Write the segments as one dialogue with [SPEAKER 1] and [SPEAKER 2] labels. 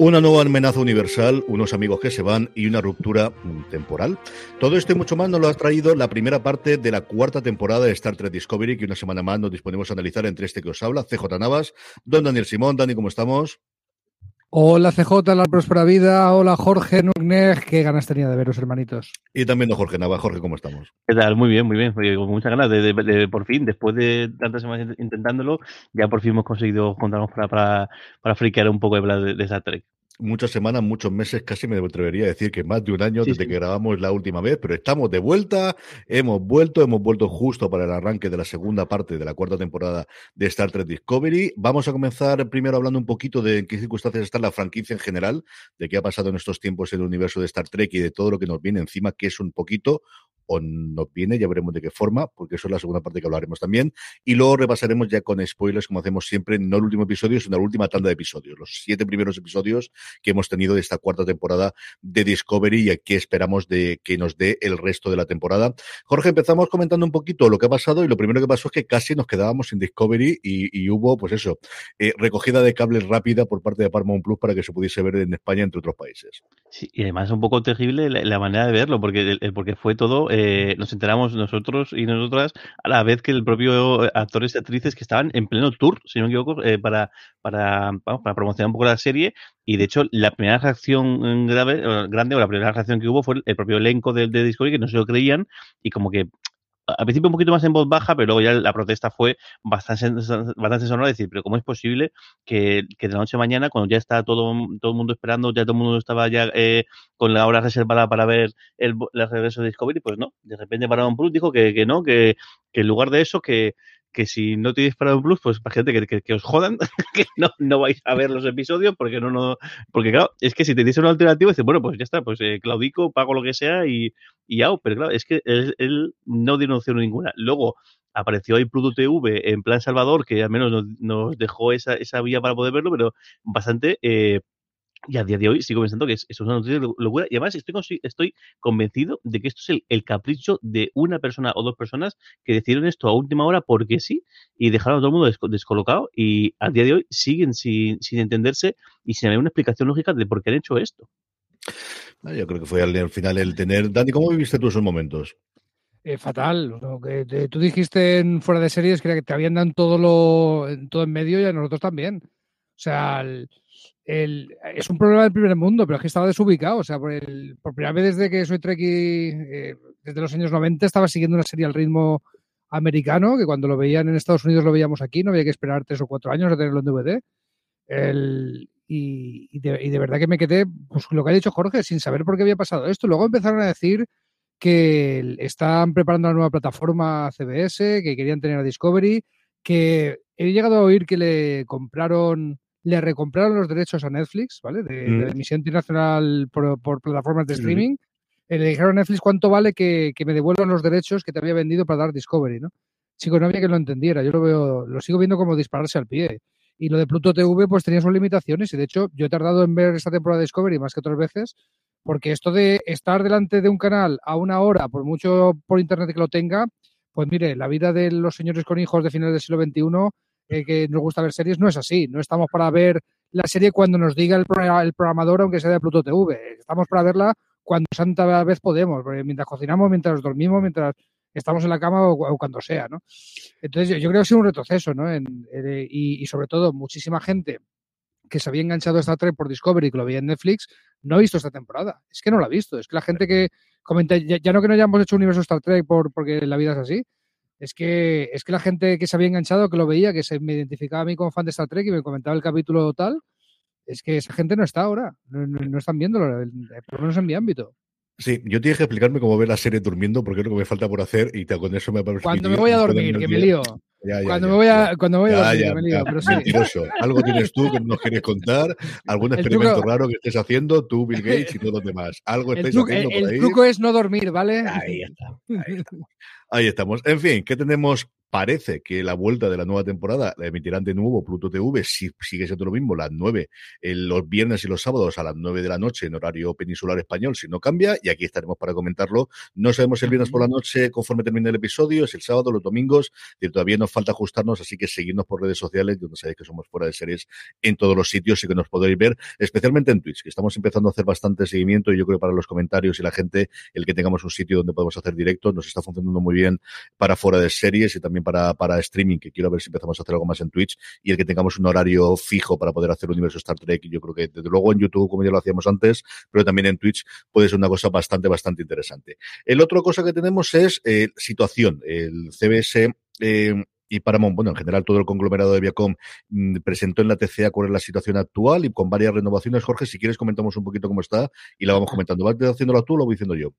[SPEAKER 1] Una nueva amenaza universal, unos amigos que se van y una ruptura temporal. Todo esto y mucho más nos lo ha traído la primera parte de la cuarta temporada de Star Trek Discovery, que una semana más nos disponemos a analizar entre este que os habla, CJ Navas, don Daniel Simón. Dani, ¿cómo estamos?
[SPEAKER 2] Hola CJ, la próspera vida. Hola Jorge Nugner. Qué ganas tenía de veros, hermanitos.
[SPEAKER 1] Y también don Jorge Nava. Jorge, ¿cómo estamos?
[SPEAKER 3] ¿Qué tal? Muy bien, muy bien. Con muchas ganas de, por fin, después de tantas semanas intentándolo, ya por fin hemos conseguido juntarnos para, para, para friquear un poco de, de, de Star Trek
[SPEAKER 1] muchas semanas, muchos meses, casi me atrevería a decir que más de un año desde que grabamos la última vez, pero estamos de vuelta, hemos vuelto, hemos vuelto justo para el arranque de la segunda parte de la cuarta temporada de Star Trek Discovery. Vamos a comenzar primero hablando un poquito de en qué circunstancias está la franquicia en general, de qué ha pasado en estos tiempos en el universo de Star Trek y de todo lo que nos viene encima, que es un poquito o nos viene, ya veremos de qué forma, porque eso es la segunda parte que hablaremos también. Y luego repasaremos ya con spoilers, como hacemos siempre, no el último episodio, sino la última tanda de episodios, los siete primeros episodios que hemos tenido de esta cuarta temporada de Discovery y aquí esperamos de que nos dé el resto de la temporada. Jorge, empezamos comentando un poquito lo que ha pasado y lo primero que pasó es que casi nos quedábamos sin Discovery y, hubo, pues eso, eh, recogida de cables rápida por parte de Paramount Plus para que se pudiese ver en España entre otros países.
[SPEAKER 3] Sí, y además es un poco terrible la, manera de verlo, porque, porque fue todo eh, nos enteramos nosotros y nosotras a la vez que el propio actores y actrices que estaban en pleno tour, si no me equivoco, eh, para, para, para promocionar un poco la serie. Y de hecho, la primera reacción grave, grande o la primera reacción que hubo fue el propio elenco de, de Discovery que no se lo creían y como que al principio un poquito más en voz baja, pero luego ya la protesta fue bastante, bastante sonora, decir, pero ¿cómo es posible que, que, de la noche a mañana, cuando ya está todo, todo el mundo esperando, ya todo el mundo estaba ya eh, con la hora reservada para ver el, el regreso de Discovery, pues no, de repente Paramount Plus dijo que, que no, que, que en lugar de eso, que, que si no tenéis un Plus, pues para gente que, que, os jodan, que no, no, vais a ver los episodios, porque no, no, porque claro, es que si tenéis una alternativa, dices, bueno, pues ya está, pues eh, claudico, pago lo que sea y, y pero claro, es que él, no dio opción ninguna. Luego apareció ahí Pluto TV en plan Salvador, que al menos nos, nos dejó esa, esa vía para poder verlo, pero bastante eh, y a día de hoy sigo pensando que es, es una noticia de locura. Y además estoy, estoy convencido de que esto es el, capricho de una persona o dos personas que decidieron esto a última hora porque sí y dejaron a todo el mundo descolocado. Y a día de hoy siguen sin, sin entenderse y sin haber una explicación lógica de por qué han hecho esto.
[SPEAKER 1] Ah, yo creo que fue al, final el tener. Dani, ¿cómo viviste tú esos momentos?
[SPEAKER 2] Eh, fatal. Lo que tú dijiste en fuera de series que, que te habían dado todo lo todo en medio y a nosotros también. O sea, el, es un problema del primer mundo, pero es que estaba desubicado. O sea, por, primera vez desde que soy Trekkie, eh, desde los años 90, estaba siguiendo una serie al ritmo americano, que cuando lo veían en Estados Unidos lo veíamos aquí, no había que esperar tres o cuatro años a tenerlo en DVD. y, de, verdad que me quedé, pues lo que ha dicho Jorge, sin saber por qué había pasado esto. Luego empezaron a decir que están preparando una nueva plataforma CBS, que querían tener a Discovery, que he llegado a oír que le compraron le recompraron los derechos a Netflix, ¿vale? De, mm. emisión internacional por, plataformas de streaming. Eh, le dijeron a Netflix cuánto vale que, me devuelvan los derechos que te había vendido para dar Discovery, ¿no? Chico, no había que lo entendiera. Yo lo veo, lo sigo viendo como dispararse al pie. Y lo de Pluto TV, pues tenía sus limitaciones. Y de hecho, yo he tardado en ver esta temporada de Discovery más que otras veces, porque esto de estar delante de un canal a una hora, por mucho por internet que lo tenga, pues mire, la vida de los señores con hijos de finales del siglo XXI que nos gusta ver series, no es así. No estamos para ver la serie cuando nos diga el, el programador, aunque sea de Pluto TV. Estamos para verla cuando santa vez podemos, mientras cocinamos, mientras dormimos, mientras estamos en la cama o, cuando sea, ¿no? Entonces yo, creo que ha sido un retroceso, ¿no? y, sobre todo muchísima gente que se había enganchado a Star Trek por Discovery, que lo veía en Netflix, no ha visto esta temporada. Es que no la ha visto. Es que la gente que comenta, ya, no que no hayamos hecho un universo Star Trek por, porque la vida es así, es que, es que la gente que se había enganchado, que lo veía, que se me identificaba a mí como fan de Star Trek y me comentaba el capítulo tal, es que esa gente no está ahora, no, están viéndolo, por lo menos en mi ámbito.
[SPEAKER 1] Sí, yo tienes que explicarme cómo ver la serie durmiendo porque es lo que me falta por hacer y con eso me parece
[SPEAKER 2] Cuando me voy a dormir, que me lío. cuando, me voy a, cuando me voy a dormir, que me lío. Pero sí.
[SPEAKER 1] Mentiroso. Algo tienes tú que nos quieres contar, algún experimento raro que estés haciendo, tú, Bill Gates y todos los demás. Algo estáis haciendo
[SPEAKER 2] por
[SPEAKER 1] ahí.
[SPEAKER 2] El truco es no dormir, ¿vale?
[SPEAKER 1] Ahí está. Ahí, está. ahí estamos. En fin, ¿qué tenemos parece que la vuelta de la nueva temporada la emitirán de nuevo Pluto TV, si sigue siendo lo mismo, las 9, los viernes y los sábados a las 9 de la noche en horario peninsular español, si no cambia, y aquí estaremos para comentarlo. No sabemos el viernes por la noche conforme termine el episodio, es el sábado, los domingos, y todavía nos falta ajustarnos, así que seguidnos por redes sociales, donde sabéis que somos fuera de series en todos los sitios y que nos podéis ver, especialmente en Twitch, que estamos empezando a hacer bastante seguimiento y yo creo que para los comentarios y la gente, el que tengamos un sitio donde podemos hacer directo, nos está funcionando muy bien para fuera de series y también para, para streaming, que quiero ver si empezamos a hacer algo más en Twitch, y el que tengamos un horario fijo para poder hacer Universo Star Trek, yo creo que desde luego en YouTube, como ya lo hacíamos antes, pero también en Twitch puede ser una cosa bastante, bastante interesante. El otro cosa que tenemos es eh, situación. El CBS eh, y Paramount, bueno, en general todo el conglomerado de Viacom mm, presentó en la TCA cuál es la situación actual y con varias renovaciones. Jorge, si quieres comentamos un poquito cómo está y la vamos comentando. ¿Vas haciéndolo tú o lo voy diciendo yo?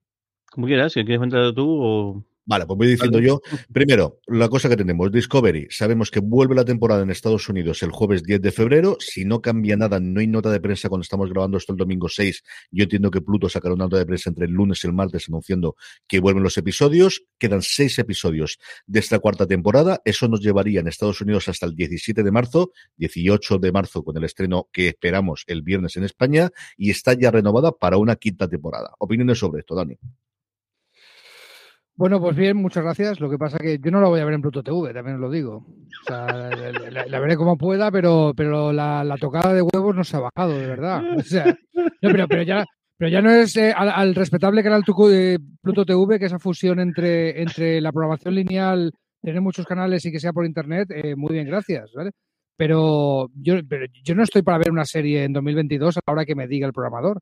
[SPEAKER 3] Como quieras, si quieres comentarlo tú o...
[SPEAKER 1] Vale, pues voy diciendo yo. Primero, la cosa que tenemos, Discovery. Sabemos que vuelve la temporada en Estados Unidos el jueves 10 de febrero. Si no cambia nada, no hay nota de prensa cuando estamos grabando esto el domingo 6. Yo entiendo que Pluto sacará una nota de prensa entre el lunes y el martes anunciando que vuelven los episodios. Quedan seis episodios de esta cuarta temporada. Eso nos llevaría en Estados Unidos hasta el 17 de marzo, 18 de marzo con el estreno que esperamos el viernes en España y está ya renovada para una quinta temporada. Opiniones sobre esto, Dani.
[SPEAKER 2] Bueno, pues bien, muchas gracias. Lo que pasa que yo no la voy a ver en Pluto TV, también os lo digo. O sea, la, veré como pueda, pero, pero la, tocada de huevos no se ha bajado, de verdad. O sea, pero, pero, ya, pero ya no es eh, al, respetable canal de Pluto TV, que esa fusión entre, entre la programación lineal, tener muchos canales y que sea por internet, eh, muy bien, gracias, ¿vale? Pero yo, pero yo no estoy para ver una serie en 2022 a la hora que me diga el programador.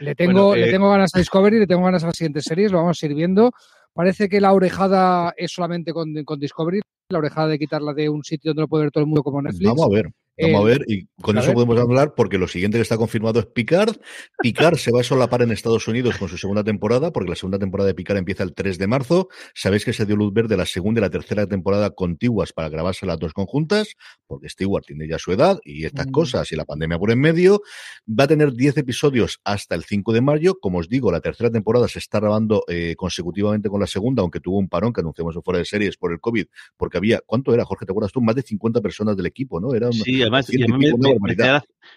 [SPEAKER 2] Le tengo, le eh, tengo ganas a Discovery, le tengo ganas a las siguientes series, lo vamos a ir viendo. Parece que la orejada es solamente con, con Discovery, la orejada de quitarla de un sitio donde lo puede ver todo el mundo como Netflix.
[SPEAKER 1] Vamos a ver. Vamos a ver, y con eso podemos hablar porque lo siguiente que está confirmado es Picard. Picard se va a solapar en Estados Unidos con su segunda temporada, porque la segunda temporada de Picard empieza el 3 de marzo. Sabéis que se dio luz verde la segunda y la tercera temporada contiguas para grabarse las dos conjuntas, porque Stewart tiene ya su edad y estas mm. cosas y la pandemia por en medio. Va a tener 10 episodios hasta el 5 de mayo. Como os digo, la tercera temporada se está grabando eh, consecutivamente con la segunda, aunque tuvo un parón que anunciamos fuera de series por el COVID, porque había, ¿cuánto era, Jorge? ¿Te acuerdas tú? Más de 50 personas del equipo, ¿no? Era
[SPEAKER 3] sí, además,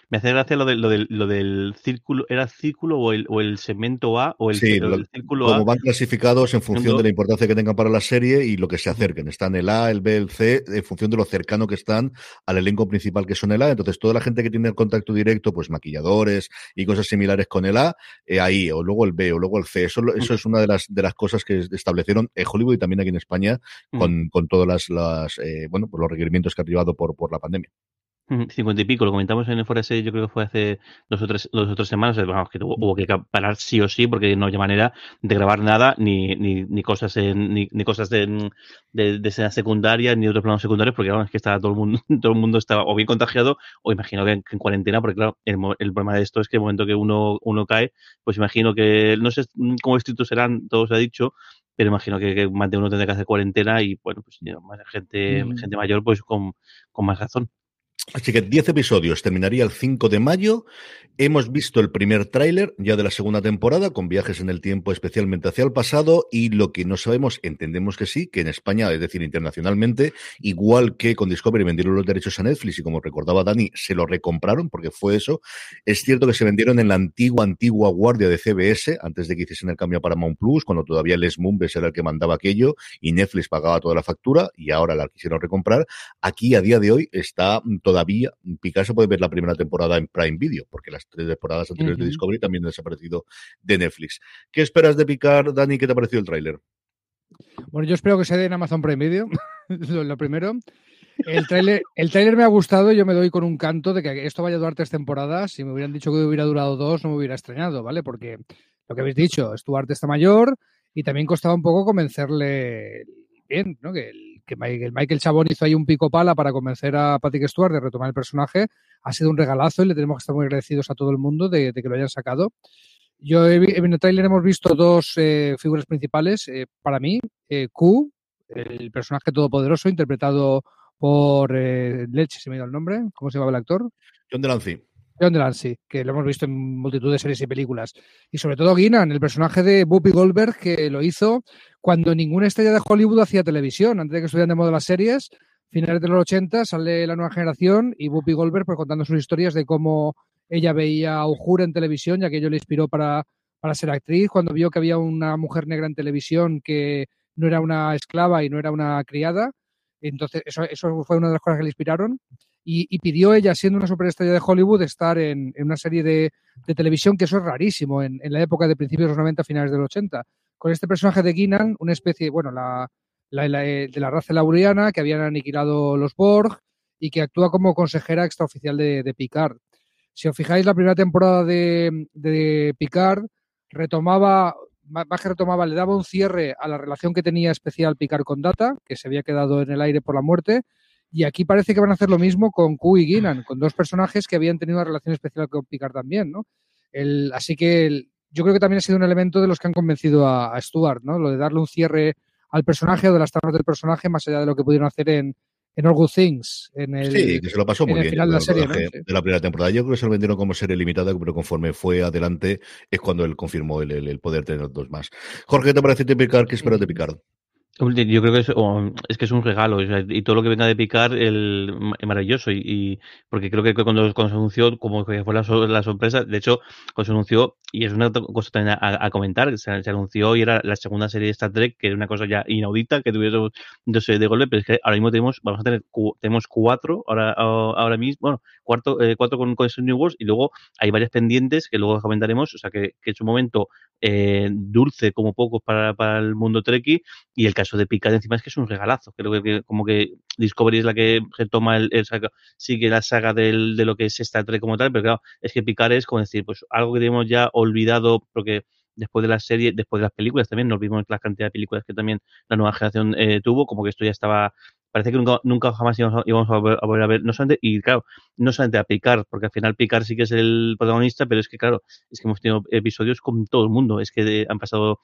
[SPEAKER 3] me, hace gracia, lo, de, lo, del círculo, ¿era círculo o el, o el segmento A o el,
[SPEAKER 1] círculo como van clasificados en función de la importancia que tengan para la serie y lo que se acerquen. Están el A, el B, el C, en función de lo cercano que están al elenco principal que son el A. Entonces, toda la gente que tiene el contacto directo, pues maquilladores y cosas similares con el A, eh, ahí, o luego el B, o luego el C. Eso, eso es una de las, de las cosas que establecieron en Hollywood y también aquí en España con, con todas las, las eh, bueno, pues los requerimientos que ha por, por la pandemia.
[SPEAKER 3] 50 y pico, lo comentamos en el Fora yo creo que fue hace dos o tres, dos o tres semanas, vamos, que hubo, que parar sí o sí, porque no había manera de grabar nada, ni, ni, ni cosas en, ni, ni cosas de, de, de escena secundaria, ni otros planos secundarios, porque vamos, es que estaba todo el mundo, todo el mundo estaba o bien contagiado, o imagino que en, cuarentena, porque claro, el, el, problema de esto es que el momento que uno, uno cae, pues imagino que, no sé cómo estrictos serán, todo se ha dicho, pero imagino que, más de uno tendrá que hacer cuarentena y bueno, pues más gente, mm. gente mayor, pues con, con más razón.
[SPEAKER 1] Así que 10 episodios, terminaría el 5 de mayo. Hemos visto el primer tráiler ya de la segunda temporada, con viajes en el tiempo especialmente hacia el pasado, y lo que no sabemos, entendemos que sí, que en España, es decir, internacionalmente, igual que con Discovery vendieron los derechos a Netflix, y como recordaba Dani, se lo recompraron, porque fue eso, es cierto que se vendieron en la antigua, antigua guardia de CBS, antes de que hiciesen el cambio a Paramount Plus, cuando todavía Les Mumbes era el que mandaba aquello, y Netflix pagaba toda la factura, y ahora la quisieron recomprar. Aquí, a día de hoy, está toda todavía Picasso puede ver la primera temporada en Prime Video, porque las tres temporadas anteriores de Discovery también han desaparecido de Netflix. ¿Qué esperas de Picard, Dani? ¿Qué te ha parecido el tráiler?
[SPEAKER 2] Bueno, yo espero que se dé en Amazon Prime Video, lo primero. El tráiler, el me ha gustado, yo me doy con un canto de que esto vaya a durar tres temporadas. Si me hubieran dicho que hubiera durado dos, no me hubiera extrañado, ¿vale? Porque lo que habéis dicho, Stuart está mayor y también costaba un poco convencerle bien, ¿no? Que el que Michael Chabón hizo ahí un pico pala para convencer a Patrick Stewart de retomar el personaje. Ha sido un regalazo y le tenemos que estar muy agradecidos a todo el mundo de, que lo hayan sacado. Yo en el trailer hemos visto dos eh, figuras principales. Eh, para mí, eh, Q, el personaje todopoderoso, interpretado por Leche, se me ha ido el nombre. ¿Cómo se llama el actor?
[SPEAKER 1] John Delancey.
[SPEAKER 2] John Delancey, que lo hemos visto en multitud de series y películas. Y sobre todo Guinan, el personaje de Whoopi Goldberg, que lo hizo cuando ninguna estrella de Hollywood hacía televisión, antes de que estuvieran de moda las series. Finales de los 80 sale la nueva generación y Whoopi Goldberg pues, contando sus historias de cómo ella veía a Uhura en televisión, ya que ello le inspiró para, para ser actriz, cuando vio que había una mujer negra en televisión que no era una esclava y no era una criada. Entonces, eso, fue una de las cosas que le inspiraron y, pidió ella, siendo una superestrella de Hollywood, estar en, una serie de, televisión, que eso es rarísimo en, la época de principios de los 90, finales de los 80. Con este personaje de Guinan, una especie, bueno, la, de la raza lauriana, que habían aniquilado los Borg y que actúa como consejera extraoficial de, Picard. Si os fijáis, la primera temporada de Picard retomaba, más que retomaba, le daba un cierre a la relación que tenía especial Picard con Data, que se había quedado en el aire por la muerte, y aquí parece que van a hacer lo mismo con Q y Guinan, con dos personajes que habían tenido una relación especial con Picard también, ¿no? El, así que yo creo que también ha sido un elemento de los que han convencido a, Stuart, ¿no? Lo de darle un cierre al personaje o de las tramas del personaje más allá de lo que pudieron hacer en, en All Good Things. En el,
[SPEAKER 1] sí, que se lo pasó muy bien.
[SPEAKER 2] Final de la, serie,
[SPEAKER 1] de la primera temporada. Yo creo que se lo vendieron como serie limitada, pero conforme fue adelante es cuando él confirmó el, poder tener dos más. Jorge, ¿qué te parece Picard? ¿Qué esperas de Picard?
[SPEAKER 3] Yo creo que es, es, que es un regalo y todo lo que venga de picar el, es maravilloso y, porque creo que cuando, cuando, se anunció como fue la, la, sorpresa de hecho cuando se anunció y es una cosa también a, comentar se, anunció y era la segunda serie de Star Trek que era una cosa ya inaudita que tuviera dos de golpe pero es que ahora mismo tenemos vamos a tener tenemos cuatro ahora ahora mismo bueno cuarto eh, cuatro con, con New Wars y luego hay varias pendientes que luego comentaremos o sea que, que es un momento eh, dulce como pocos para, para el mundo Trekkie y el caso de Picard encima es que es un regalazo. Creo que, como que Discovery es la que retoma el, sigue la saga del, de lo que es Star Trek como tal, pero claro, es que Picard es como decir, pues algo que tenemos ya olvidado porque después de la serie, después de las películas también, nos vimos la cantidad de películas que también la nueva generación eh, tuvo, como que esto ya estaba parece que nunca, nunca jamás íbamos, a, volver, a ver, no solamente, y claro, no solamente a Picard, porque al final Picard sí que es el protagonista, pero es que claro, es que hemos tenido episodios con todo el mundo, es que han pasado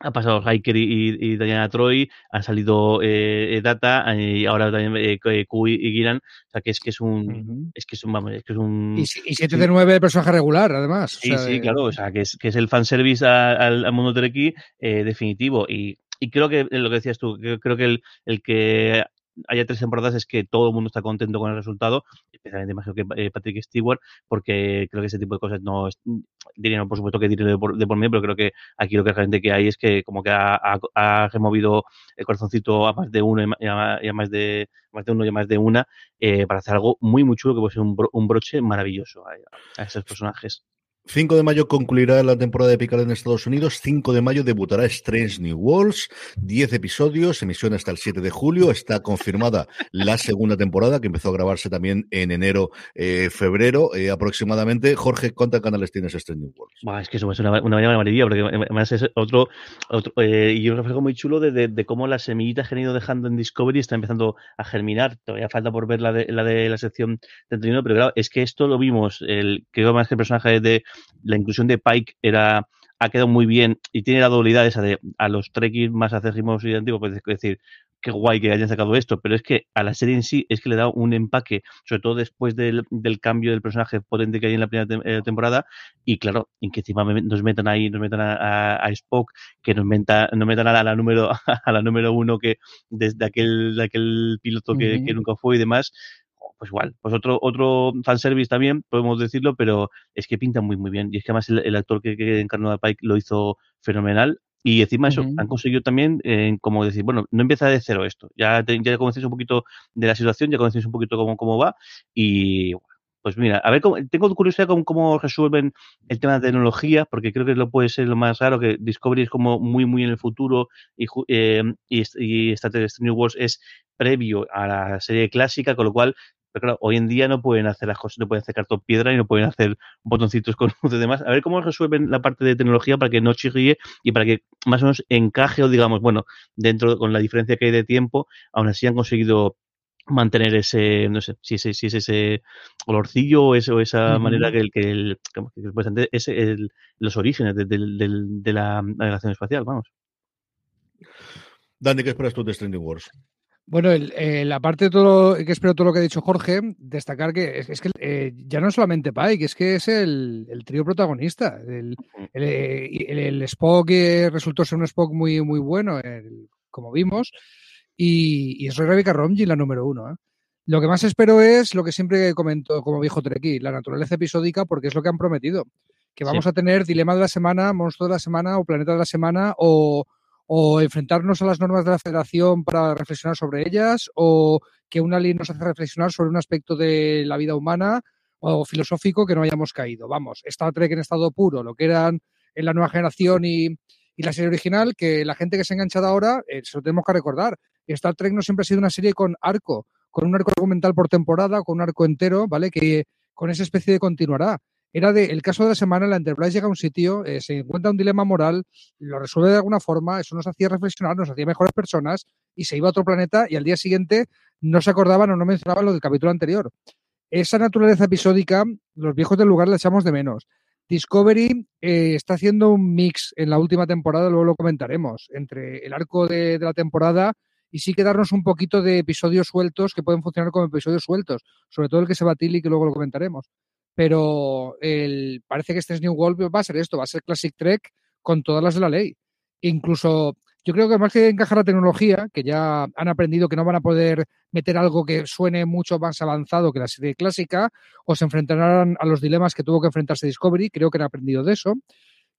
[SPEAKER 3] ha pasado Hiker y, Diana Troy, han salido eh, Data y ahora también eh, Q y, Giran, o sea que es que es un es que es un vamos, es que es un
[SPEAKER 2] y, 7 de 9 de personaje regular además.
[SPEAKER 3] Sí, sí, claro, o sea que es, que es el fanservice al, al mundo Treki eh, definitivo. Y y creo que lo que decías tú, creo que el, el que haya tres temporadas es que todo el mundo está contento con el resultado, especialmente imagino que eh, Patrick Stewart, porque creo que ese tipo de cosas no es dinero, por supuesto que dinero de por, de por medio, pero creo que aquí lo que realmente que hay es que como que ha, ha, removido el corazoncito a más de uno y a, más de más de uno y a más de una eh, para hacer algo muy muy chulo que puede ser un, un broche maravilloso a, a esos personajes.
[SPEAKER 1] 5 de mayo concluirá la temporada de Picard en Estados Unidos. 5 de mayo debutará Strange New Worlds. 10 episodios, emisión hasta el 7 de julio. Está confirmada la segunda temporada, que empezó a grabarse también en enero, eh, febrero eh, aproximadamente. Jorge, ¿cuántos canales tienes Strange New Worlds?
[SPEAKER 3] es que eso es una, una maravilla, porque además es otro, otro eh, y un reflejo muy chulo de, cómo las semillitas que han ido dejando en Discovery están empezando a germinar. Todavía falta por ver la de la, de la sección 31, pero claro, es que esto lo vimos, el, creo más que el personaje de la inclusión de Pike era ha quedado muy bien y tiene la dobilidad esa de a los trekkies más acérrimos y antiguos, pues decir, qué guay que hayan sacado esto, pero es que a la serie en sí es que le da un empaque, sobre todo después del, cambio del personaje potente que hay en la primera eh, temporada, y claro, en que encima nos metan ahí, nos metan a, Spock, que nos, meta, nos metan a la, número a la número uno que desde aquel, aquel piloto que, que nunca fue y demás, pues igual, pues otro, otro fanservice también, podemos decirlo, pero es que pinta muy, muy bien. Y es que además el, actor que, que, encarnó a Pike lo hizo fenomenal. Y encima eso, han conseguido también, eh, como decir, bueno, no empieza de cero esto. Ya, ya conocéis un poquito de la situación, ya conocéis un poquito cómo, cómo va. Y pues mira, a ver, cómo, tengo curiosidad con cómo resuelven el tema de tecnología, porque creo que lo puede ser lo más raro, que Discovery es como muy, muy en el futuro y, eh, y, y Star Trek New Wars es previo a la serie clásica, con lo cual pero claro, hoy en día no pueden hacer las cosas, no pueden hacer cartón piedra y no pueden hacer botoncitos con luces y demás. A ver cómo resuelven la parte de tecnología para que no chirríe y para que más o menos encaje o digamos, bueno, dentro con la diferencia que hay de tiempo, aún así han conseguido mantener ese, no sé, si, si, si es ese olorcillo o, eso, esa manera que el que, el, que es el, los orígenes de, de, la navegación espacial, vamos.
[SPEAKER 1] Dani, ¿qué esperas tú de Stranding Wars?
[SPEAKER 2] Bueno, la parte de todo que espero todo lo que ha dicho Jorge, destacar que es, que eh, ya no es solamente Pike, es que es el, trío protagonista. El, el, Spock resultó ser un Spock muy, muy bueno, como vimos, y, es Rebecca Romijn la número uno. ¿eh? Lo que más espero es lo que siempre comento, como dijo Treki, la naturaleza episódica, porque es lo que han prometido. Que vamos a tener dilema de la semana, monstruo de la semana o planeta de la semana o o enfrentarnos a las normas de la federación para reflexionar sobre ellas, o que una ley nos hace reflexionar sobre un aspecto de la vida humana o filosófico que no hayamos caído. Vamos, Star Trek en estado puro, lo que eran en la nueva generación y, la serie original, que la gente que se ha enganchado ahora, eh, se lo tenemos que recordar. Star Trek no siempre ha sido una serie con arco, con un arco argumental por temporada, con un arco entero, ¿vale? Que con esa especie de continuará era de el caso de la semana, la Enterprise llega a un sitio, eh, se encuentra un dilema moral, lo resuelve de alguna forma, eso nos hacía reflexionar, nos hacía mejores personas y se iba a otro planeta y al día siguiente no se acordaban o no mencionaban lo del capítulo anterior. Esa naturaleza episódica, los viejos del lugar la echamos de menos. Discovery eh, está haciendo un mix en la última temporada, luego lo comentaremos, entre el arco de, la temporada y sí quedarnos un poquito de episodios sueltos que pueden funcionar como episodios sueltos, sobre todo el que se va a Tilly, que luego lo comentaremos pero el, parece que este New World va a ser esto, va a ser Classic Trek con todas las de la ley. Incluso yo creo que más que encajar la tecnología, que ya han aprendido que no van a poder meter algo que suene mucho más avanzado que la serie clásica, o se enfrentarán a los dilemas que tuvo que enfrentarse Discovery, creo que han aprendido de eso.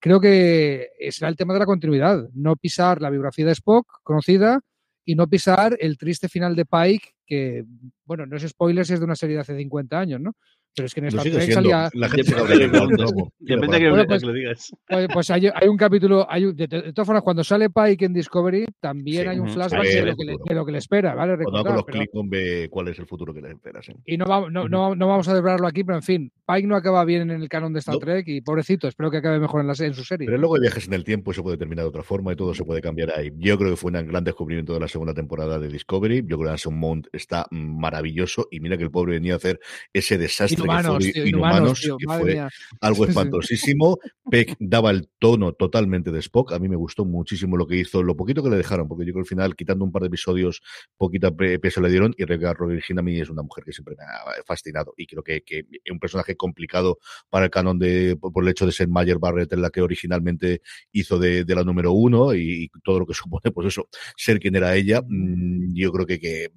[SPEAKER 2] Creo que será el tema de la continuidad, no pisar la biografía de Spock conocida y no pisar el triste final de Pike, que, bueno, no es spoiler si es de una serie de hace 50 años, ¿no? Pero es que en esta Trek salía. La gente
[SPEAKER 3] Depende que, pues, lo digas.
[SPEAKER 2] Pues, pues hay, hay, un capítulo. Hay de, todas formas, cuando sale Pike en Discovery, también hay un flashback de, lo que le, de, lo que le, espera, ¿vale?
[SPEAKER 1] Recordar, cuando los clic ve cuál es el futuro que le espera. Sí.
[SPEAKER 2] Y no, va, no, no, no, vamos a desvelarlo aquí, pero en fin, Pike no acaba bien en el canon de Star Trek y pobrecito, espero que acabe mejor en, la, en su serie.
[SPEAKER 1] Pero luego hay viajes en el tiempo y se puede terminar de otra forma y todo se puede cambiar ahí. Yo creo que fue un gran descubrimiento de la segunda temporada de Discovery. Yo creo que Anson Mount está maravilloso y mira que el pobre venía a hacer ese desastre que fue humanos, que fue algo espantosísimo. Peck daba el tono totalmente de Spock. A mí me gustó muchísimo lo que hizo, lo poquito que le dejaron, porque yo creo que al final, quitando un par de episodios, poquita peso le dieron. Y Rebecca Virginia a mí es una mujer que siempre me ha fascinado. Y creo que, que es un personaje complicado para el canon de, por el hecho de ser Mayer Barrett, en la que originalmente hizo de, la número uno y, todo lo que supone, pues eso, ser quien era ella. Mm, yo creo que, que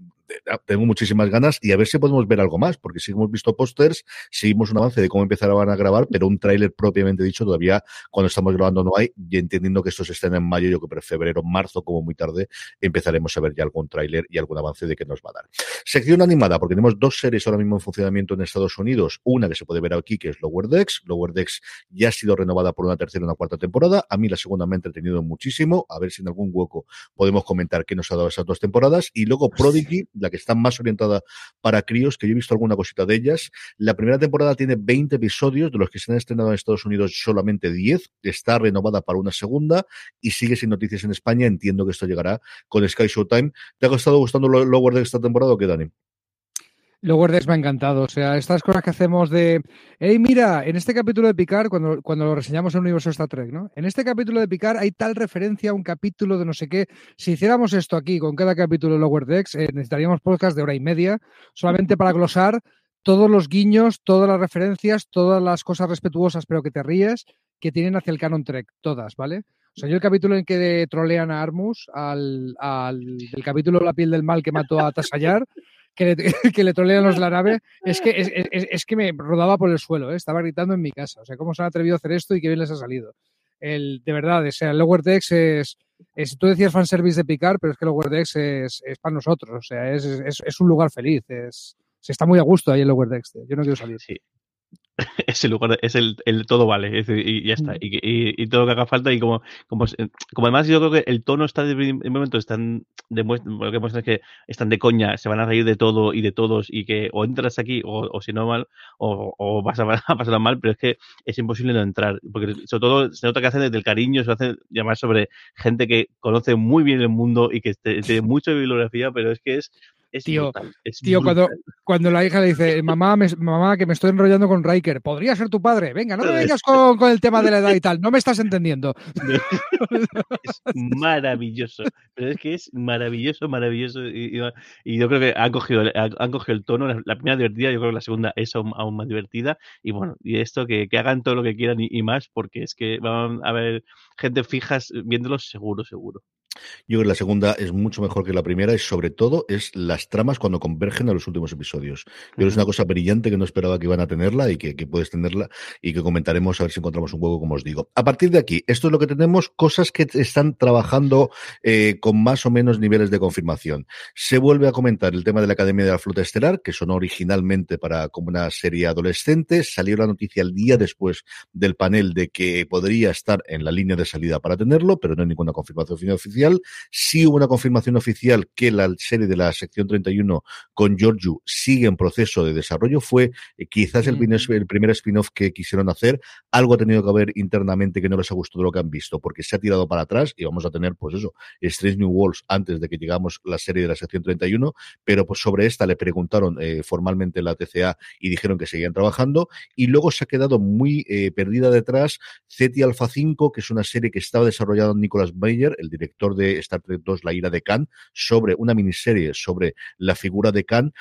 [SPEAKER 1] tengo muchísimas ganas y a ver si podemos ver algo más, porque si hemos visto pósters, seguimos un avance de cómo empezaron a grabar, pero un tráiler propiamente dicho todavía cuando estamos grabando no hay, y entendiendo que esto se estén en mayo, yo creo que febrero, marzo, como muy tarde, empezaremos a ver ya algún tráiler y algún avance de qué nos va a dar. Sección animada, porque tenemos dos series ahora mismo en funcionamiento en Estados Unidos, una que se puede ver aquí, que es Lower Decks, Lower Decks ya ha sido renovada por una tercera y una cuarta temporada, a mí la segunda me ha entretenido muchísimo, a ver si en algún hueco podemos comentar qué nos ha dado esas dos temporadas, y luego Prodigy, la que está más orientada para críos, que yo he visto alguna cosita de ellas. La primera temporada tiene 20 episodios, de los que se han estrenado en Estados Unidos solamente 10. Está renovada para una segunda y sigue sin noticias en España. Entiendo que esto llegará con Sky Showtime. ¿Te ha estado gustando Lower de esta temporada o qué, Dani?
[SPEAKER 2] Lower Decks me ha encantado. O sea, estas cosas que hacemos de. Hey, mira, en este capítulo de Picard, cuando, cuando lo reseñamos en Universo Star Trek, ¿no? En este capítulo de Picard hay tal referencia a un capítulo de no sé qué. Si hiciéramos esto aquí con cada capítulo de Lower Decks, eh, necesitaríamos podcast de hora y media, solamente para glosar todos los guiños, todas las referencias, todas las cosas respetuosas, pero que te ríes, que tienen hacia el canon Trek, todas, ¿vale? O sea, yo el capítulo en que trolean a Armus, al, al del capítulo La piel del mal que mató a Tasayar, que le, que le trolean los de la nave, es que, es, es, que me rodaba por el suelo, ¿eh? estaba gritando en mi casa. O sea, ¿cómo se han atrevido a hacer esto y qué bien les ha salido? El, de verdad, o sea, el Lower Decks es, es, tú decías fanservice de picar, pero es que el Lower Decks es, es para nosotros, o sea, es, es, un lugar feliz, es, se está muy a gusto ahí en Lower Decks, yo no quiero salir.
[SPEAKER 3] Sí, es el lugar, es el, el todo vale, y ya está, mm. y, y, todo lo que haga falta, y como, como, como además yo creo que el tono está de, momento están de, lo que es que están de coña, se van a reír de todo y de todos, y que o entras aquí, o, o si no mal, o, o vas a, a pasarlo mal, pero es que es imposible no entrar, porque sobre todo se nota que hacen desde el cariño, se hacen llamar sobre gente que conoce muy bien el mundo y que tiene mucha bibliografía, pero es que es
[SPEAKER 2] tío, tío cuando, cuando la hija le dice, mamá, mamá, que me estoy enrollando con Riker, podría ser tu padre. Venga, no me vengas con, con, el tema de la edad y tal, no me estás entendiendo.
[SPEAKER 3] es maravilloso, pero es que es maravilloso, maravilloso. Y, yo creo que han cogido, han cogido el tono. La, primera divertida, yo creo que la segunda es aún, más divertida. Y bueno, y esto que, que hagan todo lo que quieran y, y, más, porque es que van a haber gente fijas viéndolos seguro, seguro.
[SPEAKER 1] Yo creo que la segunda es mucho mejor que la primera y sobre todo es las tramas cuando convergen a los últimos episodios. Yo creo que es una cosa brillante que no esperaba que iban a tenerla y que, puedes tenerla y que comentaremos a ver si encontramos un juego como os digo. A partir de aquí, esto es lo que tenemos, cosas que están trabajando eh, con más o menos niveles de confirmación. Se vuelve a comentar el tema de la Academia de la Flota Estelar, que sonó originalmente para como una serie adolescente. Salió la noticia el día después del panel de que podría estar en la línea de salida para tenerlo, pero no hay ninguna confirmación oficial Sí hubo una confirmación oficial que la serie de la sección 31 con Giorgio sigue en proceso de desarrollo. Fue eh, quizás el, el primer spin-off que quisieron hacer. Algo ha tenido que haber internamente que no les ha gustado lo que han visto, porque se ha tirado para atrás y vamos a tener, pues eso, Strange New Worlds antes de que llegamos la serie de la sección 31, pero pues sobre esta le preguntaron eh, formalmente la TCA y dijeron que seguían trabajando y luego se ha quedado muy eh, perdida detrás Ceti Alpha 5, que es una serie que estaba desarrollando Nicolas Bayer, el director de Star Trek 2, La ira de Khan, sobre una miniserie sobre la figura de Khan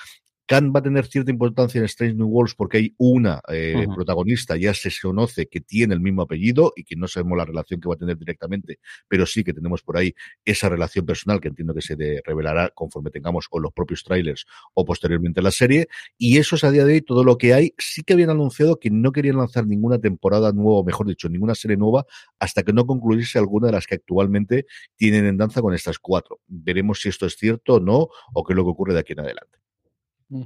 [SPEAKER 1] Khan va a tener cierta importancia en Strange New Worlds porque hay una eh, protagonista, ya se conoce que tiene el mismo apellido y que no sabemos la relación que va a tener directamente, pero sí que tenemos por ahí esa relación personal que entiendo que se revelará conforme tengamos o los propios trailers o posteriormente la serie. Y eso es a día de hoy todo lo que hay. Sí que habían anunciado que no querían lanzar ninguna temporada nueva, o mejor dicho, ninguna serie nueva, hasta que no concluyese alguna de las que actualmente tienen en danza con estas cuatro. Veremos si esto es cierto o no, o qué es lo que ocurre de aquí en adelante. Hmm.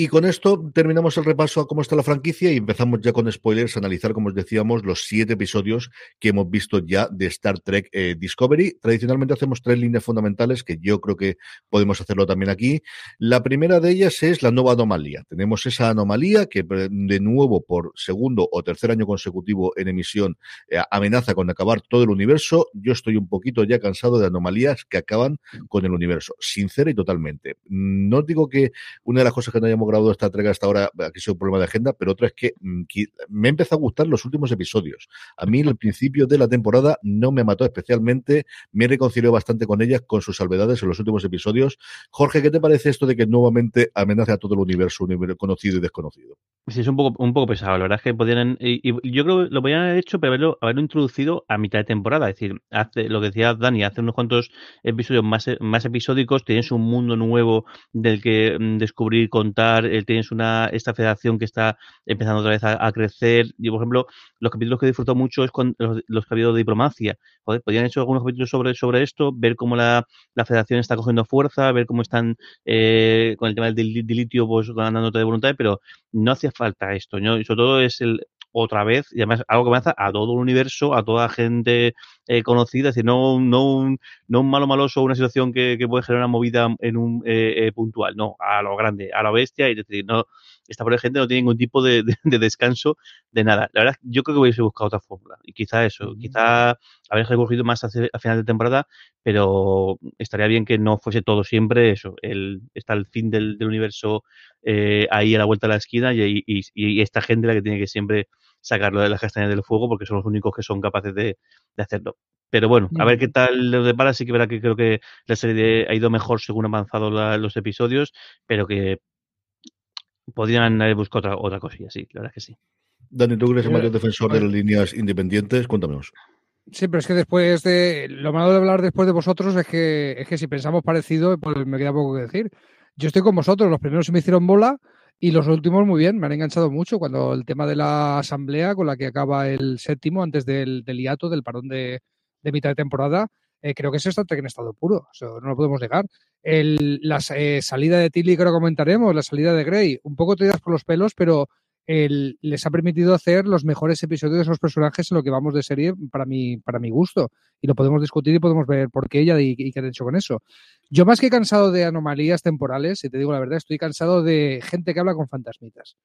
[SPEAKER 1] Y con esto terminamos el repaso a cómo está la franquicia y empezamos ya con spoilers a analizar, como os decíamos, los siete episodios que hemos visto ya de Star Trek eh, Discovery. Tradicionalmente hacemos tres líneas fundamentales que yo creo que podemos hacerlo también aquí. La primera de ellas es la nueva anomalía. Tenemos esa anomalía que de nuevo por segundo o tercer año consecutivo en emisión eh, amenaza con acabar todo el universo. Yo estoy un poquito ya cansado de anomalías que acaban con el universo, sincera y totalmente. No digo que una de las cosas que no hayamos grabado esta entrega hasta ahora aquí ha sido un problema de agenda, pero otra es que mm, me ha empezado a gustar los últimos episodios. A mí el principio de la temporada no me mató especialmente, me reconcilió bastante con ellas, con sus salvedades en los últimos episodios. Jorge, ¿qué te parece esto de que nuevamente amenace a todo el universo, conocido y desconocido?
[SPEAKER 3] Sí, es un poco, un poco pesado. La verdad es que podrían, y, yo creo que lo podrían haber hecho, pero haberlo, haberlo introducido a mitad de temporada. Es decir, hace, lo que decía Dani, hace unos cuantos episodios más, más episódicos, tienes un mundo nuevo del que mm, descubrir, contar, eh, tienes una, esta federación que está empezando otra vez a, crecer. Yo, por ejemplo, los capítulos que he disfrutado mucho es con los, que ha habido diplomacia. Joder, podrían hecho algunos capítulos sobre, sobre esto, ver cómo la, la federación está cogiendo fuerza, ver cómo están eh, con el tema del, litio, pues ganándote de voluntad, pero no hacía falta esto. Y sobre todo es el, otra vez, y además algo que amenaza a todo el universo, a toda gente eh, conocida, es decir, no, no, un, no un malo maloso, una situación que, que puede generar una movida en un eh, eh, puntual, no, a lo grande, a la bestia, y es decir, no, esta por gente no tiene ningún tipo de, de, descanso de nada. La verdad, yo creo que hubiese buscado otra fórmula, y quizá eso, quizá haber recurrido más a, a, final de temporada, pero estaría bien que no fuese todo siempre eso, el, está el fin del, del universo eh, ahí a la vuelta de la esquina y, y, y, esta gente la que tiene que siempre sacarlo de las castañas del fuego porque son los únicos que son capaces de, de hacerlo. Pero bueno, a ver qué tal lo depara. Sí que verá que creo que la serie ha ido mejor según han avanzado la, los episodios, pero que podrían haber buscado otra, otra cosilla, sí, la verdad es que sí.
[SPEAKER 1] Dani, tú eres el mayor defensor de las líneas independientes, cuéntanos.
[SPEAKER 2] Sí, pero es que después de. Lo malo de hablar después de vosotros es que, es que si pensamos parecido, pues me queda poco que decir. Yo estoy con vosotros, los primeros se me hicieron bola y los últimos muy bien, me han enganchado mucho cuando el tema de la asamblea con la que acaba el séptimo antes del, del hiato, del parón de, de mitad de temporada, eh, creo que es Trek en estado puro, eso no lo podemos negar. El, la eh, salida de Tilly que ahora comentaremos, la salida de Grey, un poco tiradas por los pelos, pero el, les ha permitido hacer los mejores episodios de esos personajes en lo que vamos de serie para mi, para mi gusto. Y lo podemos discutir y podemos ver por qué ella y, y qué han hecho con eso. Yo más que cansado de anomalías temporales, si te digo la verdad, estoy cansado de gente que habla con fantasmitas.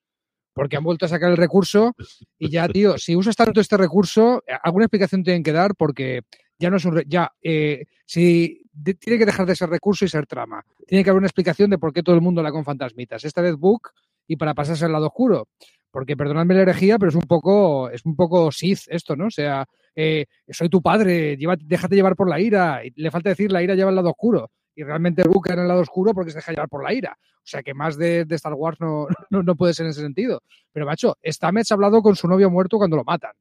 [SPEAKER 2] Porque han vuelto a sacar el recurso y ya, tío, si usas tanto este recurso, alguna explicación tienen que dar porque ya no es un. Ya, eh, si tiene que dejar de ser recurso y ser trama. Tiene que haber una explicación de por qué todo el mundo la con fantasmitas. Esta vez Book y para pasarse al lado oscuro. Porque perdonadme la herejía, pero es un poco, es un poco Sith esto, ¿no? O sea, eh, soy tu padre, déjate llevar por la ira. Y le falta decir la ira lleva al lado oscuro. Y realmente Book en el lado oscuro porque se deja llevar por la ira. O sea que más de, Star Wars no, no, puede ser en ese sentido. Pero, macho, Stamets ha hablado con su novio muerto cuando lo matan.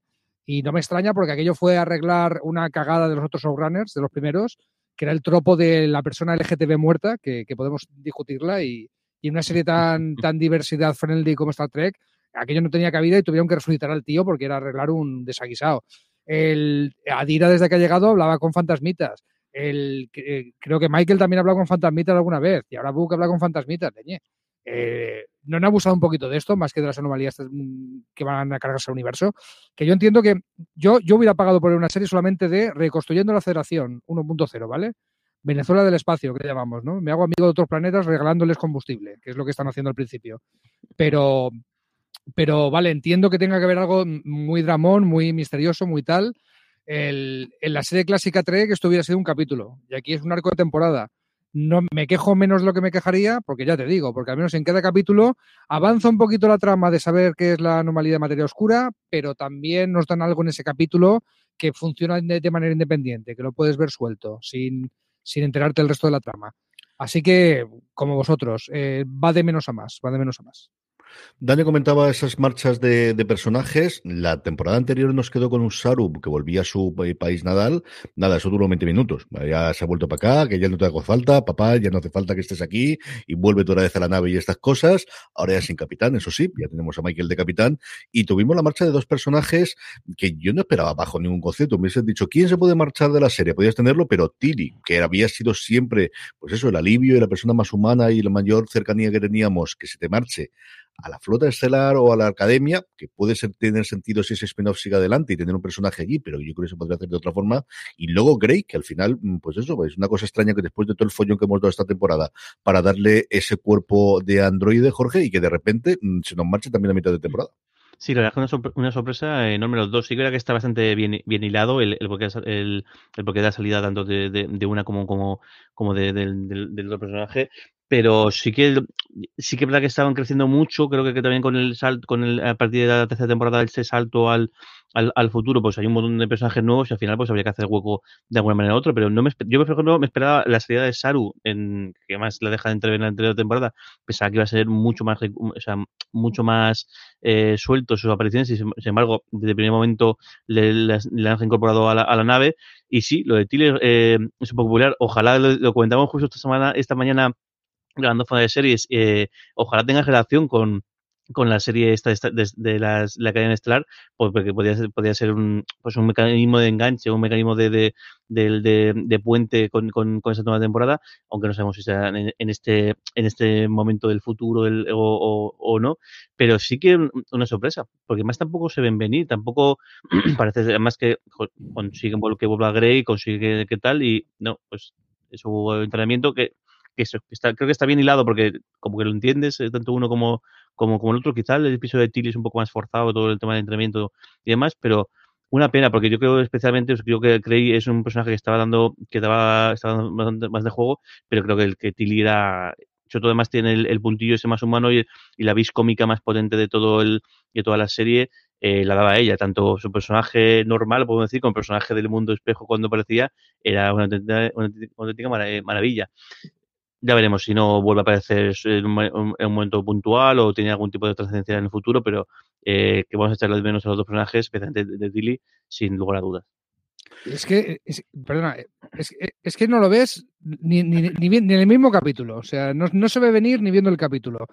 [SPEAKER 2] Y no me extraña porque aquello fue arreglar una cagada de los otros showrunners, de los primeros, que era el tropo de la persona LGTB muerta, que, podemos discutirla, y, y, una serie tan, tan diversidad friendly como Star Trek, aquello no tenía cabida y tuvieron que resucitar al tío porque era arreglar un desaguisado. El, Adira, desde que ha llegado, hablaba con fantasmitas. El, eh, creo que Michael también ha hablado con fantasmitas alguna vez, y ahora Book habla con fantasmitas, leñe. Eh, no han abusado un poquito de esto, más que de las anomalías que van a cargarse al universo. Que yo entiendo que yo, yo hubiera pagado por una serie solamente de Reconstruyendo la Federación 1.0, ¿vale? Venezuela del espacio, que llamamos, ¿no? Me hago amigo de otros planetas regalándoles combustible, que es lo que están haciendo al principio. Pero, pero vale, entiendo que tenga que haber algo muy dramón, muy misterioso, muy tal. en la serie clásica Trek esto hubiera sido un capítulo, y aquí es un arco de temporada no me quejo menos de lo que me quejaría, porque ya te digo, porque al menos en cada capítulo avanza un poquito la trama de saber qué es la anomalía de materia oscura, pero también nos dan algo en ese capítulo que funciona de, manera independiente, que lo puedes ver suelto, sin, sin enterarte del resto de la trama. Así que, como vosotros, eh, va de menos a más, va de menos a más.
[SPEAKER 1] Dani comentaba esas marchas de, personajes. La temporada anterior nos quedó con un Saru que volvía a su país nadal. Nada, eso duró 20 minutos. Ya se ha vuelto para acá, que ya no te hago falta, papá, ya no hace falta que estés aquí y vuelve otra vez a la nave y estas cosas. Ahora ya sin capitán, eso sí, ya tenemos a Michael de capitán. Y tuvimos la marcha de dos personajes que yo no esperaba bajo ningún concepto. Me hubieses dicho, ¿quién se puede marchar de la serie? Podías tenerlo, pero Tilly, que había sido siempre, pues eso, el alivio y la persona más humana y la mayor cercanía que teníamos, que se te marche a la flota estelar o a la academia, que puede ser, tener sentido si ese spin-off sigue adelante y tener un personaje allí, pero yo creo que se podría hacer de otra forma. Y luego Grey, que al final, mm, pues eso, es una cosa extraña que después de todo el follón que hemos dado esta temporada, para darle ese cuerpo de androide, Jorge, y que de repente mm, se nos marche también a mitad de temporada.
[SPEAKER 3] Sí, la verdad es que una, sorpresa enorme los dos. Sí creo que está bastante bien, bien hilado el, el, el, el porqué de la salida tanto de, de, una como, como, como de, del, del otro personaje pero sí que sí que es verdad que estaban creciendo mucho. Creo que, también con el salto con el a partir de la tercera temporada ese salto al, al, futuro pues hay un montón de personajes nuevos y al final pues habría que hacer hueco de alguna manera u otra. Pero no me yo por ejemplo me esperaba la salida de Saru en que más la deja de entrever en la anterior temporada pensaba que iba a ser mucho más mucho más eh, suelto sus apariciones y sin embargo desde el primer momento le, le, han incorporado a la, a la, nave. Y sí lo de Tiller eh, es un poco popular. Ojalá lo, lo comentamos justo esta semana esta mañana grabando fuera de series, eh, ojalá tenga relación con, con la serie esta de, de, las, la cadena estelar, pues porque podría ser, podría ser un, pues un mecanismo de enganche, un mecanismo de, de, de, de puente con, con, con, esa nueva temporada, aunque no sabemos si será en, en este, en este momento del futuro o, o, no, pero sí que una sorpresa, porque más tampoco se ven venir, tampoco parece además que consiguen que vuelva Grey, consigue que tal, y no, pues es un entrenamiento que que está, creo que está bien hilado porque como que lo entiendes, eh, tanto uno como, como, como el otro. Quizá el episodio de Tilly es un poco más forzado, todo el tema del entrenamiento y demás, pero una pena, porque yo creo especialmente, creo que Cray es un personaje que estaba dando, que estaba, estaba dando más de juego, pero creo que el que Tilly era, yo todo además tiene el, puntillo ese más humano y, y, la vis cómica más potente de todo el, de toda la serie, eh, la daba ella, tanto su personaje normal, podemos decir, como el personaje del mundo espejo cuando aparecía, era una auténtica, una auténtica maravilla ya veremos si no vuelve a aparecer en un, en un momento puntual o tiene algún tipo de trascendencia en el futuro, pero eh, que vamos a echarle de menos a los dos personajes, especialmente de, de Dilly, sin lugar a dudas.
[SPEAKER 2] Es que, es, perdona, es, es, que no lo ves ni, ni, ni, ni, en el mismo capítulo. O sea, no, no, se ve venir ni viendo el capítulo.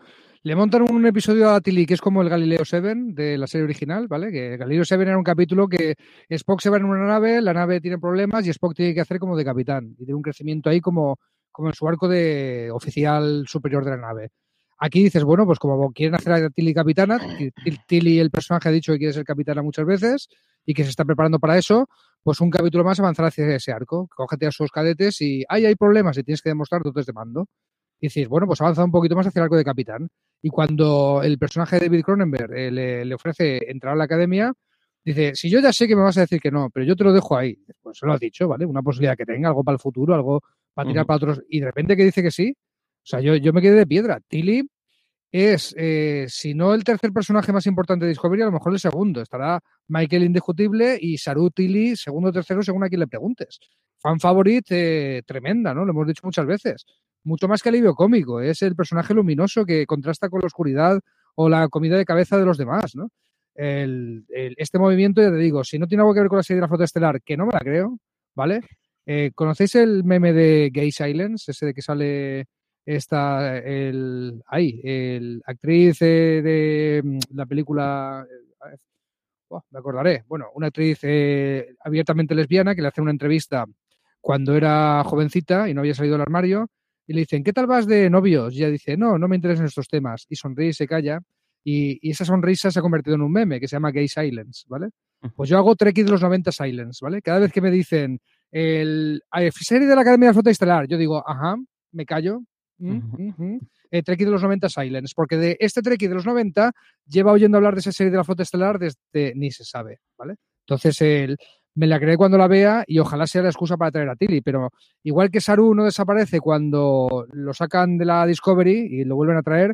[SPEAKER 2] Le montan un episodio a Tilly que es como el Galileo 7 de la serie original, ¿vale? Que Galileo 7 era un capítulo que Spock se va en una nave, la nave tiene problemas y Spock tiene que hacer como de capitán. Y tiene un crecimiento ahí como, como en su arco de oficial superior de la nave. Aquí dices, bueno, pues como quieren hacer a Tilly capitana, Tilly, el personaje, ha dicho que quiere ser capitana muchas veces y que se está preparando para eso, pues un capítulo más avanzar hacia ese arco. Cógete a sus cadetes y, ay, hay problemas y tienes que demostrar dotes de mando. Dices, bueno, pues avanza un poquito más hacia el arco de capitán. Y cuando el personaje de David Cronenberg eh, le, le, ofrece entrar a la academia, Dice, si yo ya sé que me vas a decir que no, pero yo te lo dejo ahí. Pues se lo has dicho, ¿vale? Una posibilidad que tenga, algo para el futuro, algo para tirar para otros. Y de repente que dice que sí. O sea, yo, yo me quedé de piedra. Tilly es, eh, si no el tercer personaje más importante de Discovery, a lo mejor el segundo. Estará Michael Indiscutible y Saru Tilly, segundo o tercero, según a quien le preguntes. Fan favorite eh, tremenda, ¿no? Lo hemos dicho muchas veces. Mucho más que alivio cómico. Es el personaje luminoso que contrasta con la oscuridad o la comida de cabeza de los demás, ¿no? este movimiento, ya te digo, si no tiene algo que ver con la serie de la foto estelar, que no me la creo, ¿vale? Eh, ¿Conocéis el meme de Gay Silence? Ese de que sale esta, el, ahí, el actriz eh, de mm, la película, eh, me acordaré, bueno, una actriz abiertamente lesbiana que le hace una entrevista cuando era jovencita y no había salido del armario y le dicen, ¿qué tal vas de novios? Y ella dice, no, no me interesan estos temas. Y sonríe y se calla y, esa sonrisa se ha convertido en un meme que se llama Gay Silence, ¿vale? Pues yo hago Trek de los 90 Silence, ¿vale? Cada vez que me dicen el serie de la Academia de Flota Estelar, yo digo, ajá, me callo. Mm, eh, Trek de los 90 Silence, porque de este Trek de los 90 lleva oyendo hablar de esa serie de la Flota Estelar desde ni se sabe, ¿vale? Entonces, el, me la creé cuando la vea y ojalá sea la excusa para traer a Tilly, pero igual que Saru no desaparece cuando lo sacan de la Discovery y lo vuelven a traer,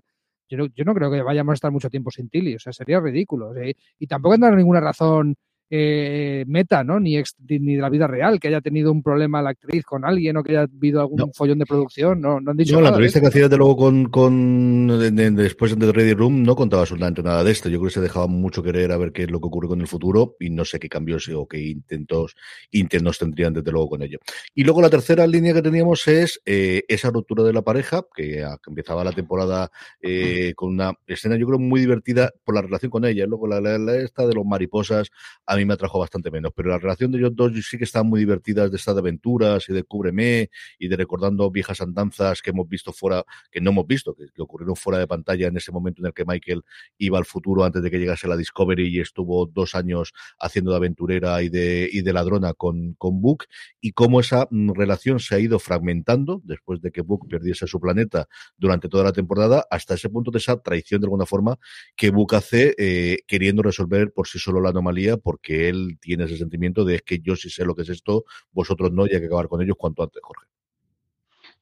[SPEAKER 2] yo no, yo no creo que vayamos a estar mucho tiempo sin Tilly, o sea, sería ridículo. y tampoco tendrá ninguna razón eh, meta, ¿no? Ni, ni de la vida real, que haya tenido un problema la actriz con alguien o que haya habido algún follón de producción, no, no han dicho
[SPEAKER 1] no,
[SPEAKER 2] la
[SPEAKER 1] entrevista que hacía desde luego con, con después de The Ready Room no contaba absolutamente nada de esto. Yo creo que se dejaba mucho querer a ver qué es lo que ocurre con el futuro y no sé qué cambios o qué intentos intentos tendrían desde luego con ello. Y luego la tercera línea que teníamos es eh, esa ruptura de la pareja, que, empezaba la temporada eh, con una escena yo creo muy divertida por la relación con ella. Luego la, la, esta de los mariposas a mí me atrajo bastante menos, pero la relación de ellos dos sí que están muy divertidas de estas aventuras y de cúbreme y de recordando viejas andanzas que hemos visto fuera, que no hemos visto, que, ocurrieron fuera de pantalla en ese momento en el que Michael iba al futuro antes de que llegase la Discovery y estuvo dos años haciendo de aventurera y de, y de ladrona con, con Book y cómo esa mm, relación se ha ido fragmentando después de que Book perdiese su planeta durante toda la temporada hasta ese punto de esa traición de alguna forma que Book hace eh, queriendo resolver por sí solo la anomalía porque que él tiene ese sentimiento de es que yo sí sé lo que es esto, vosotros no, y hay que acabar con ellos cuanto antes, Jorge.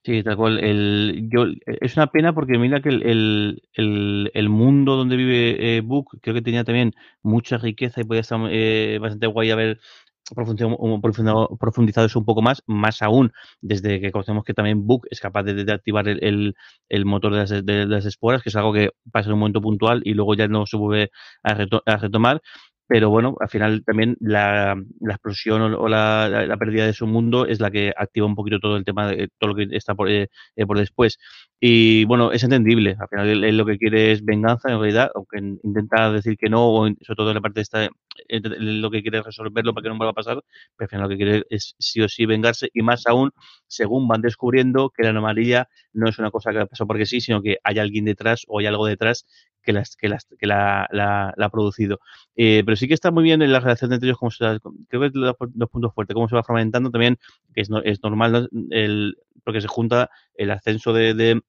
[SPEAKER 3] Sí, tal cual. El, yo, es una pena porque mira que el, el, el mundo donde vive eh, Book creo que tenía también mucha riqueza y podía estar eh, bastante guay haber profundizado, profundizado eso un poco más, más aún desde que conocemos que también Book es capaz de, activar el, el, motor de las, esporas, que es algo que pasa en un momento puntual y luego ya no se vuelve a retomar pero bueno, al final también la, explosión o, la, la, pérdida de su mundo es la que activa un poquito todo el tema de todo lo que está por, eh, eh, por después. Y bueno, es entendible, al final él, lo que quiere es venganza en realidad, aunque intenta decir que no, o sobre todo en la parte esta, lo que quiere es resolverlo para que no vuelva a pasar, pero al final lo que quiere es sí o sí vengarse y más aún según van descubriendo que la anomalía no es una cosa que pasó porque sí, sino que hay alguien detrás o hay algo detrás que, las, que, las, que la, ha producido. Eh, pero sí que está muy bien en la relación entre ellos, como se, creo que es los, puntos fuertes, cómo se va fragmentando también, que es, es normal el, porque se junta el ascenso de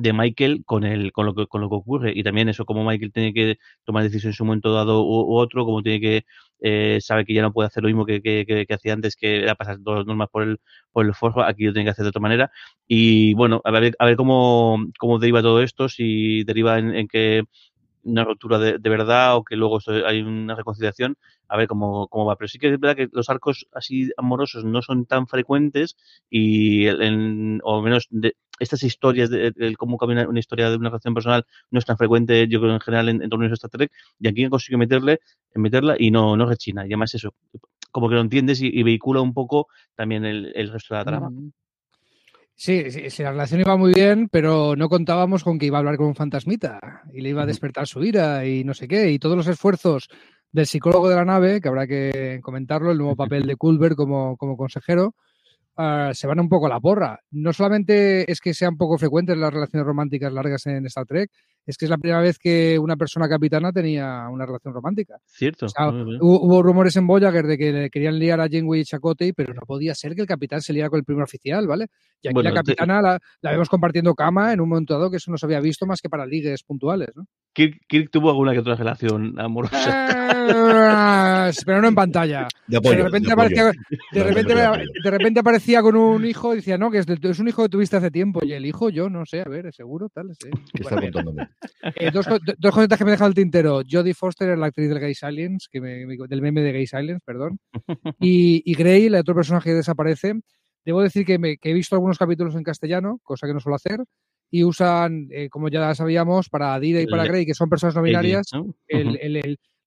[SPEAKER 3] de Michael con el con lo que con lo que ocurre. Y también eso como Michael tiene que tomar decisiones en un momento dado u, otro como tiene que eh, sabe que ya no puede hacer lo mismo que, que, que, hacía antes que era pasar todas las normas por el por el forjo aquí lo tiene que hacer de otra manera. Y bueno a ver a ver cómo cómo deriva todo esto si deriva en, en que una ruptura de, verdad o que luego hay una reconciliación, a ver cómo, cómo va. Pero sí que es verdad que los arcos así amorosos no son tan frecuentes y, en, o menos de estas historias de, cómo cambia una, historia de una relación personal no es tan frecuente, yo creo, en general en, en torno a Star Trek, y aquí consigue meterle, meterla y no, no rechina. Y además eso, como que lo entiendes y, vehicula un poco también el, el resto de la trama. Mm.
[SPEAKER 2] Sí, sí, la relación iba muy bien, pero no contábamos con que iba a hablar con un fantasmita y le iba a despertar su ira y no sé qué. Y todos los esfuerzos del psicólogo de la nave, que habrá que comentarlo, el nuevo papel de Culver como, como consejero, uh, se van un poco a la porra. No solamente es que sean poco frecuentes las relaciones románticas largas en Star Trek, es que es la primera vez que una persona capitana tenía una relación romántica.
[SPEAKER 3] Cierto.
[SPEAKER 2] hubo, rumores en Voyager de que le querían liar a Janeway y Chakotay, pero no podía ser que el capitán se liara con el primer oficial, ¿vale? Y aquí la capitana la, la, vemos compartiendo cama en un momento dado que eso no se había visto más que para ligues puntuales, ¿no?
[SPEAKER 3] Kirk, tuvo alguna que otra relación amorosa.
[SPEAKER 2] Ah, pero no en pantalla. De, repente aparecía, de, repente, de repente aparecía con un hijo y decía, no, que es, es, un hijo que tuviste hace tiempo. Y el hijo, yo no sé, a ver, seguro, tal, sí.
[SPEAKER 1] ¿Qué está contándome?
[SPEAKER 2] Eh, dos, dos cositas que me deja el tintero. Jodie Foster es la actriz del Gay Silence, que del meme de Gay Silence, perdón. Y, y Grey, el otro personaje que desaparece. Debo decir que, me, que he visto algunos capítulos en castellano, cosa que no suelo hacer y usan, eh, como ya sabíamos, para Adira y para Grey, que son personas no binarias,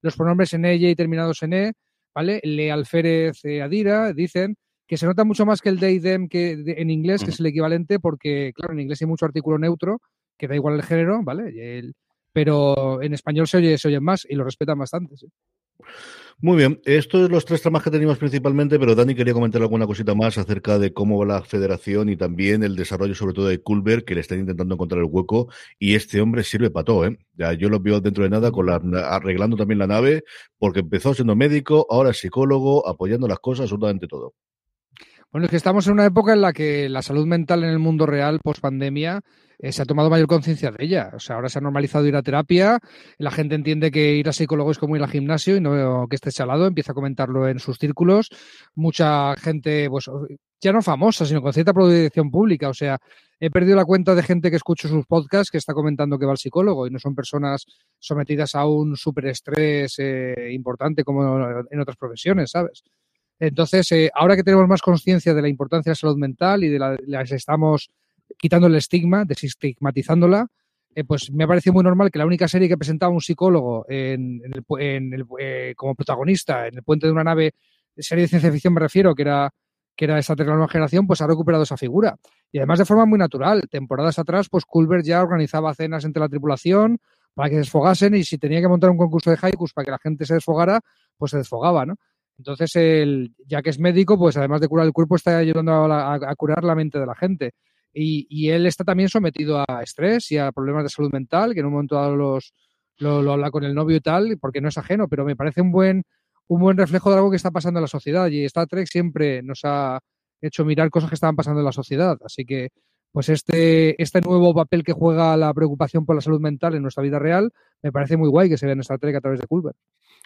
[SPEAKER 2] los pronombres en ella y terminados en E, ¿vale? Le alférez eh, Adira, dicen que se nota mucho más que el they, them que en inglés, que es el equivalente, porque, claro, en inglés hay mucho artículo neutro, que da igual el género, ¿vale? pero en español se oye, se oyen más y lo respetan bastante, sí.
[SPEAKER 1] Muy bien, estos son los tres tramas que teníamos principalmente, pero Dani quería comentar alguna cosita más acerca de cómo va la federación y también el desarrollo sobre todo de Culver, que le están intentando encontrar el hueco y este hombre sirve para todo, ¿eh? Ya yo lo veo dentro de nada con la, arreglando también la nave, porque empezó siendo médico, ahora es psicólogo, apoyando las cosas, absolutamente todo.
[SPEAKER 2] Bueno, es que estamos en una época en la que la salud mental en el mundo real, post pandemia, eh, se ha tomado mayor conciencia de ella. O sea, ahora se ha normalizado ir a terapia, la gente entiende que ir a psicólogo es como ir al gimnasio y no que esté chalado, empieza a comentarlo en sus círculos. Mucha gente, pues ya no famosa, sino con cierta proyección pública. O sea, he perdido la cuenta de gente que escucho sus podcasts que está comentando que va al psicólogo y no son personas sometidas a un superestrés eh, importante como en otras profesiones, ¿sabes? Entonces, eh, ahora que tenemos más conciencia de la importancia de la salud mental y de la, las estamos quitando el estigma, desestigmatizándola, eh, pues me ha parecido muy normal que la única serie que presentaba un psicólogo eh, como protagonista en el puente de una nave, serie de ciencia ficción me refiero, que era que era esa nueva generación, pues ha recuperado esa figura. Y además de forma muy natural. Temporadas atrás, pues Culver ya organizaba cenas entre la tripulación para que se desfogasen y si tenía que montar un concurso de haikus para que la gente se desfogara, pues se desfogaba, ¿no? Entonces, el, ya que es médico, pues además de curar el cuerpo, está ayudando a curar la mente de la gente. Y, él está también sometido a estrés y a problemas de salud mental, que en un momento dado los, lo, habla con el novio y tal, porque no es ajeno, pero me parece un buen, un buen reflejo de algo que está pasando en la sociedad. Y Star Trek siempre nos ha hecho mirar cosas que estaban pasando en la sociedad. Así que, pues este, este nuevo papel que juega la preocupación por la salud mental en nuestra vida real, me parece muy guay que se vea en Star Trek a través de Culver.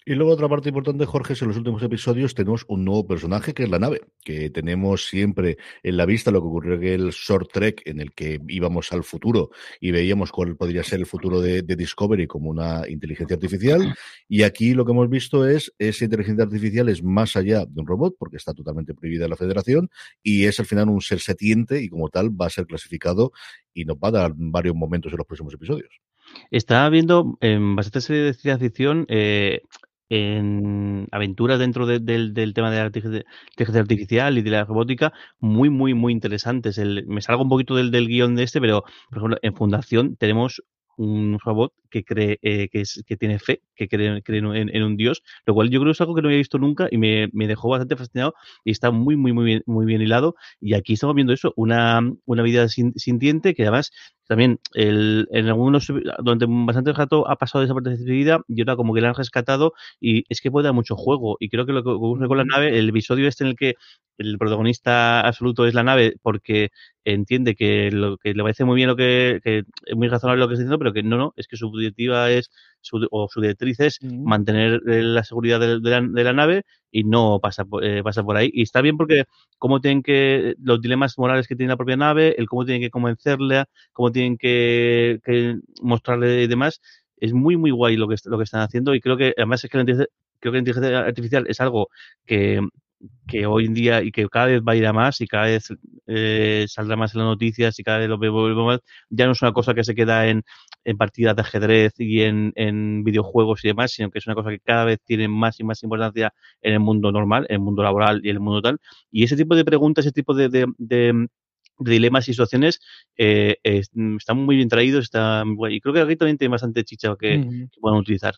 [SPEAKER 1] Y luego otra parte importante, Jorge, es en los últimos episodios tenemos un nuevo personaje que es la nave, que tenemos siempre en la vista lo que ocurrió en el short trek en el que íbamos al futuro y veíamos cuál podría ser el futuro de, Discovery como una inteligencia artificial. Y aquí lo que hemos visto es esa inteligencia artificial es más allá de un robot, porque está totalmente prohibida en la federación, y es al final un ser setiente y como tal va a ser clasificado y nos va a dar varios momentos en los próximos episodios.
[SPEAKER 3] Está viendo en bastante serie de ciencia ficción eh, en aventuras dentro del, tema de la inteligencia artificial y de la robótica muy, muy, muy interesantes. me salgo un poquito del, guion de este, pero por ejemplo, en Fundación tenemos un robot que cree eh, que, es, que tiene fe, que cree, en, un dios, lo cual yo creo que es algo que no había visto nunca y me, dejó bastante fascinado y está muy, muy, muy bien, muy bien hilado. Y aquí estamos viendo eso, una, una vida sintiente que además también el, en algunos, durante bastante rato ha pasado desapercibida y ahora como que la han rescatado y es que puede dar mucho juego. Y creo que lo que ocurre con la nave, el episodio este en el que el protagonista absoluto es la nave porque entiende que lo que le parece muy bien lo que, que es muy razonable lo que está diciendo, pero que no, no, es que su directiva es o su directriz es mantener eh, la seguridad de, la, nave y no pasa, eh, pasa por ahí. Y está bien porque cómo tienen que, los dilemas morales que tiene la propia nave, el cómo tienen que convencerla, cómo tienen que, mostrarle y demás, es muy, muy guay lo que, lo que están haciendo y creo que además es que creo que la inteligencia artificial es algo que, que hoy en día y que cada vez va a ir a más y cada vez eh, saldrá más en las noticias y cada vez lo vemos más, ya no es una cosa que se queda en, en partidas de ajedrez y en, en, videojuegos y demás, sino que es una cosa que cada vez tiene más y más importancia en el mundo normal, en el mundo laboral y en el mundo tal. Y ese tipo de preguntas, ese tipo de, de, dilemas y situaciones eh, están muy bien traídos está y creo que aquí también tiene bastante chicha que, que puedan utilizar.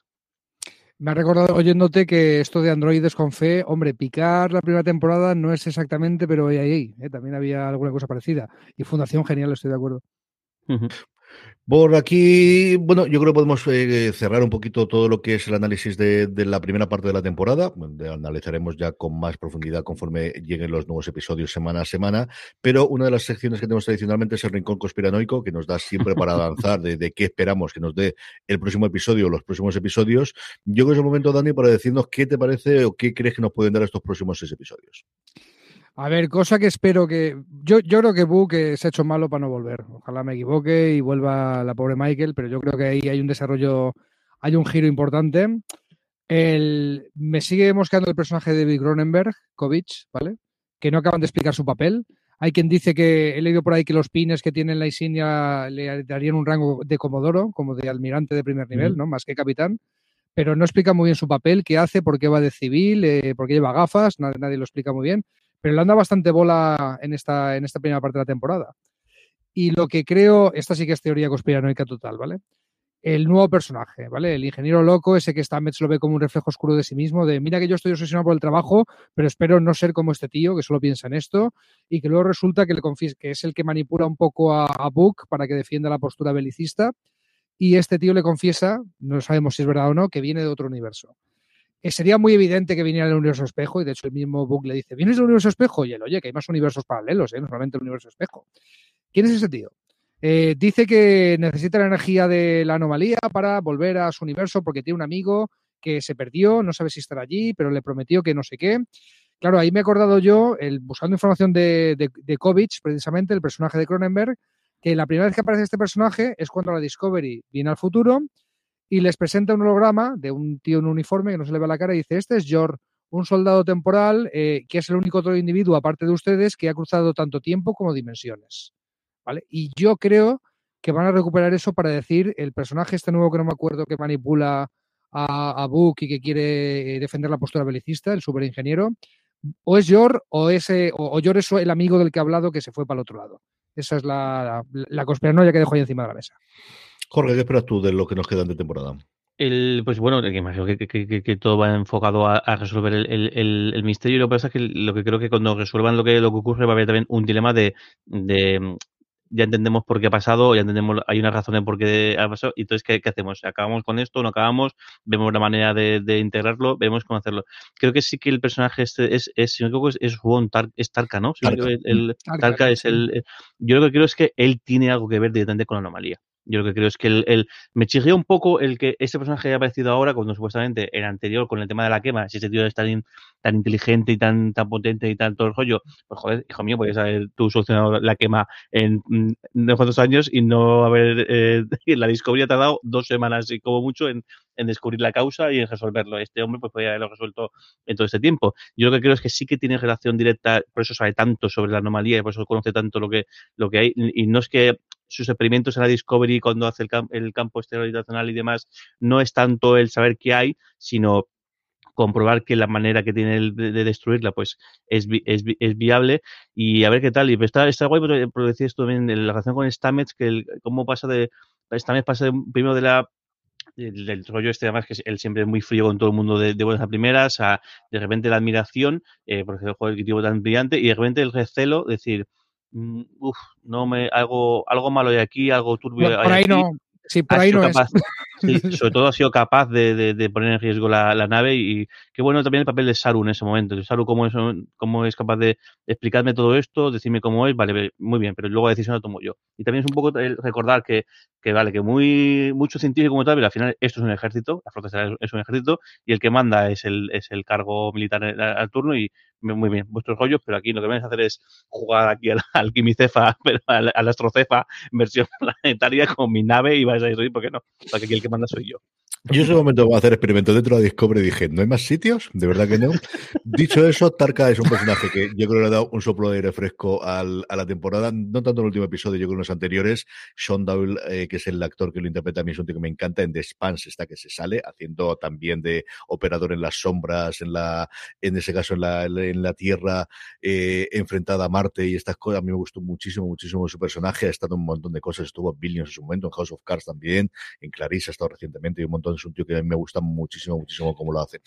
[SPEAKER 2] Me ha recordado oyéndote que esto de androides con fe, hombre, picar la primera temporada no es exactamente, pero ahí, ¿eh? también había alguna cosa parecida. Y Fundación Genial, estoy de acuerdo.
[SPEAKER 1] Por aquí, bueno, yo creo que podemos eh, cerrar un poquito todo lo que es el análisis de, la primera parte de la temporada. analizaremos ya con más profundidad conforme lleguen los nuevos episodios semana a semana. Pero una de las secciones que tenemos tradicionalmente es el rincón conspiranoico, que nos da siempre para avanzar de, qué esperamos que nos dé el próximo episodio o los próximos episodios. Yo creo que es el momento, Dani, para decirnos qué te parece o qué crees que nos pueden dar estos próximos seis episodios.
[SPEAKER 2] A ver, cosa que espero que. Yo, yo creo que Book se ha hecho malo para no volver. Ojalá me equivoque y vuelva la pobre Michael, pero yo creo que ahí hay un desarrollo, hay un giro importante. El, me sigue mosqueando el personaje de David Cronenberg, Kovic, ¿vale? Que no acaban de explicar su papel. Hay quien dice que he leído por ahí que los pines que tiene la insignia le darían un rango de comodoro, como de almirante de primer nivel, ¿no? Más que capitán. Pero no explica muy bien su papel, qué hace, por qué va de civil, eh, por qué lleva gafas, nadie lo explica muy bien pero le anda bastante bola en esta, en esta primera parte de la temporada. Y lo que creo, esta sí que es teoría conspiranoica total, ¿vale? El nuevo personaje, ¿vale? El ingeniero loco, ese que Stamets lo ve como un reflejo oscuro de sí mismo, de mira que yo estoy obsesionado por el trabajo, pero espero no ser como este tío que solo piensa en esto, y que luego resulta que, le que es el que manipula un poco a, a Book para que defienda la postura belicista, y este tío le confiesa, no sabemos si es verdad o no, que viene de otro universo. Eh, sería muy evidente que viniera del universo espejo, y de hecho el mismo Book le dice, ¿vienes del universo espejo? Y él, oye, que hay más universos paralelos, ¿eh? no solamente el universo espejo. ¿Quién es ese tío? Eh, dice que necesita la energía de la anomalía para volver a su universo porque tiene un amigo que se perdió, no sabe si estará allí, pero le prometió que no sé qué. Claro, ahí me he acordado yo, el, buscando información de, de, precisamente, el personaje de Cronenberg, que la primera vez que aparece este personaje es cuando la Discovery viene al futuro y les presenta un holograma de un tío en un uniforme que no se le ve la cara y dice, este es Jor, un soldado temporal eh, que es el único otro individuo, aparte de ustedes, que ha cruzado tanto tiempo como dimensiones. ¿Vale? Y yo creo que van a recuperar eso para decir el personaje este nuevo que no me acuerdo que manipula a, a Book y que quiere eh, defender la postura belicista, el superingeniero, o es Jor o, ese, o, Jor es el amigo del que ha hablado que se fue para el otro lado. Esa es la, la, que dejo ahí encima de la mesa.
[SPEAKER 1] Jorge, ¿qué esperas tú de lo que nos quedan de temporada?
[SPEAKER 3] El, pues bueno, que imagino que, que, que, todo va enfocado a, resolver el, el, el, misterio. Y lo que pasa es que lo que creo que cuando resuelvan lo que, lo que ocurre va a haber también un dilema de, de ya entendemos por qué ha pasado, ya entendemos, hay una razón de por qué ha pasado, y entonces, ¿qué, qué hacemos? ¿Acabamos con esto? ¿No acabamos? ¿Vemos la manera de, de, integrarlo? ¿Vemos cómo hacerlo? Creo que sí que el personaje este es, es si no me equivoco, es, es Juan Tar, es Tarka, ¿no? Tarka. El, el, Tarka, Tarka es el... Yo lo que creo es que él tiene algo que ver directamente con la anomalía. Yo lo que creo es que el, me chirría un poco el que este personaje haya aparecido ahora cuando supuestamente el anterior con el tema de la quema, si ese tío es tan, tan inteligente y tan, tan potente y tan todo el rollo, pues joder, hijo mío, podías haber tú solucionado la quema en mm, no cuántos años y no haber eh, la ha tardado dos semanas y como mucho en, descubrir la causa y en resolverlo. Este hombre pues podía haberlo resuelto en todo este tiempo. Yo lo que creo es que sí que tiene relación directa, por eso sabe tanto sobre la anomalía y por eso conoce tanto lo que, lo que hay. Y no es que sus experimentos en la Discovery cuando hace el, el campo esteroidacional y demás, no es tanto el saber qué hay, sino comprobar que la manera que tiene de, de destruirla pues es, es, es, viable y a ver qué tal. Y está, está guay, pero decir esto también la relación con Stamets, que el, cómo pasa de. Stamets pasa de, primero de la del rollo este además que él siempre es muy frío con todo el mundo de, de buenas a primeras, a de repente la admiración, eh, porque el tipo tan brillante, y de repente el recelo, decir, Mm, uf, no me algo algo malo hay aquí, algo turbio.
[SPEAKER 2] No, por ahí
[SPEAKER 3] aquí.
[SPEAKER 2] no, sí, por ahí no
[SPEAKER 3] capaz, es. Sí, sobre todo ha sido capaz de, de, de poner en riesgo la, la, nave y qué bueno también el papel de Saru en ese momento. Saru cómo es, cómo es capaz de explicarme todo esto, decirme cómo es, vale, muy bien, pero luego la decisión la tomo yo. Y también es un poco recordar que, que vale, que muy mucho científico como tal, pero al final esto es un ejército, la flota es un ejército y el que manda es el, es el cargo militar al turno y muy bien, vuestros rollos, pero aquí lo que vais a hacer es jugar aquí al, al quimicefa, pero al, al astrocefa versión planetaria con mi nave y vais a ir, ¿por qué no? Porque aquí el que manda soy yo.
[SPEAKER 1] Yo en ese momento voy a hacer experimento dentro de Discovery dije, ¿no hay más sitios? De verdad que no. Dicho eso, Tarka es un personaje que yo creo que le ha dado un soplo de aire fresco al, a la temporada, no tanto en el último episodio, yo creo en los anteriores. Sean Dowell, eh, que es el actor que lo interpreta a mí, es un tío que me encanta. En The Spans está que se sale, haciendo también de operador en las sombras, en la, en ese caso en la, en la Tierra, eh, enfrentada a Marte y estas cosas. A mí me gustó muchísimo, muchísimo su personaje. Ha estado en un montón de cosas, estuvo en Billions en su momento, en House of Cards también, en Clarice ha estado recientemente y un montón es un tío que me gusta muchísimo, muchísimo cómo lo hace.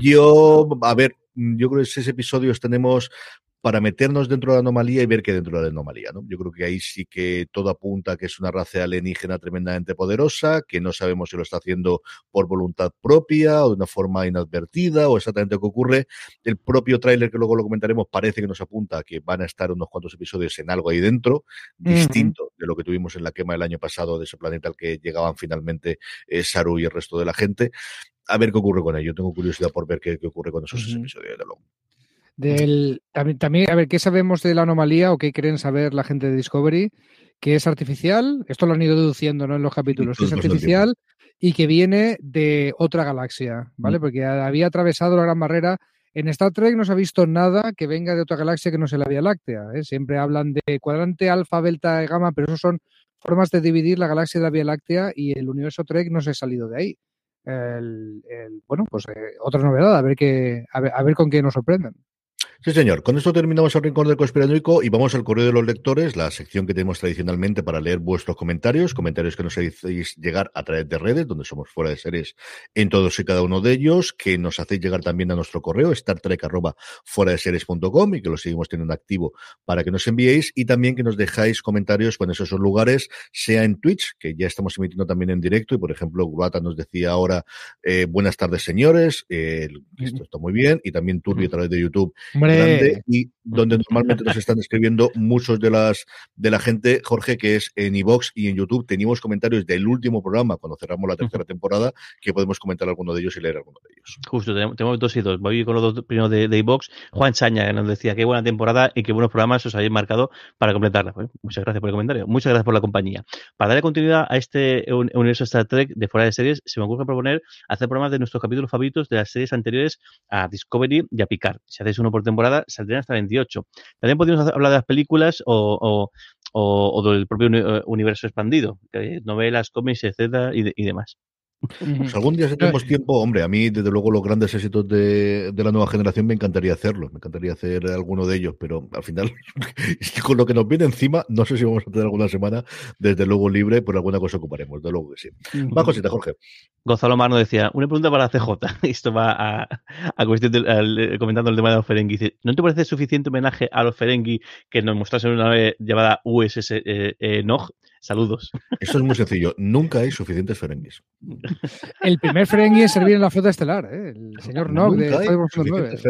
[SPEAKER 1] Yo, a ver, yo creo que seis episodios tenemos para meternos dentro de la anomalía y ver qué dentro de la anomalía, ¿no? Yo creo que ahí sí que todo apunta que es una raza alienígena tremendamente poderosa, que no sabemos si lo está haciendo por voluntad propia o de una forma inadvertida o exactamente qué ocurre. El propio tráiler, que luego lo comentaremos, parece que nos apunta a que van a estar unos cuantos episodios en algo ahí dentro, distinto de lo que tuvimos en la quema del año pasado de ese planeta al que llegaban finalmente eh, Saru y el resto de la gente. A ver qué ocurre con ello. Tengo curiosidad por ver qué, ocurre con esos episodios de luego.
[SPEAKER 2] Del, también, a ver, ¿qué sabemos de la anomalía o qué creen saber la gente de Discovery? Que es artificial, esto lo han ido deduciendo ¿no? en los capítulos, que es artificial y que viene de otra galaxia, ¿vale? Mm. Porque había atravesado la gran barrera. En Star Trek no se ha visto nada que venga de otra galaxia que no sea la Vía Láctea. ¿eh? Siempre hablan de cuadrante alfa, delta y gamma, pero eso son formas de dividir la galaxia de la Vía Láctea y el universo Trek no se ha salido de ahí. bueno, pues eh, otra novedad, a ver, qué, a ver con qué nos sorprenden.
[SPEAKER 1] Sí, señor. Con esto terminamos el Rincón del Conspiranoico y vamos al correo de los lectores, la sección que tenemos tradicionalmente para leer vuestros comentarios, comentarios que nos hacéis llegar a través de redes, donde somos fuera de series en todos y cada uno de ellos, que nos hacéis llegar también a nuestro correo, fuera de series.com y que lo seguimos teniendo activo para que nos enviéis y también que nos dejáis comentarios en esos lugares, sea en Twitch, que ya estamos emitiendo también en directo y por ejemplo, Guata nos decía ahora, eh, buenas tardes señores, eh, esto está muy bien y también Turbi a través de YouTube y donde normalmente nos están escribiendo muchos de las de la gente, Jorge, que es en iVox y en YouTube. Teníamos comentarios del último programa cuando cerramos la tercera temporada, que podemos comentar alguno de ellos y leer alguno de ellos.
[SPEAKER 3] Justo, tenemos dos y dos. Voy con los dos primeros de, de iVox. Juan Chaña, que nos decía qué buena temporada y qué buenos programas os habéis marcado para completarla. muchas gracias por el comentario. Muchas gracias por la compañía. Para darle continuidad a este universo Star Trek de fuera de series, se me ocurre proponer hacer programas de nuestros capítulos favoritos de las series anteriores a Discovery y a Picard. Si hacéis uno por temporada, saldrían hasta 28. También podríamos hablar de las películas o, del propio eh, universo expandido, novelas, cómics, etcétera y demás.
[SPEAKER 1] Pues algún día si tenemos tiempo, hombre, a mí desde luego los grandes éxitos de, la nueva generación me encantaría hacerlo, me encantaría hacer alguno de ellos, pero al final, con lo que nos viene encima, no sé si vamos a tener alguna semana, desde luego libre, por alguna cosa ocuparemos, de luego que sí. Va cosita, Jorge.
[SPEAKER 3] Gonzalo Marno decía, una pregunta para CJ, esto va a, cuestión de, comentando el tema de los Ferengi. ¿No te parece suficiente homenaje a los Ferengi que nos mostrasen una vez llamada USS eh, eh, Nog? Saludos.
[SPEAKER 1] Eso es muy sencillo. Nunca hay suficientes Ferengis.
[SPEAKER 2] El primer Ferengi es servir en la flota estelar, ¿eh? el señor Nog de
[SPEAKER 1] suficientes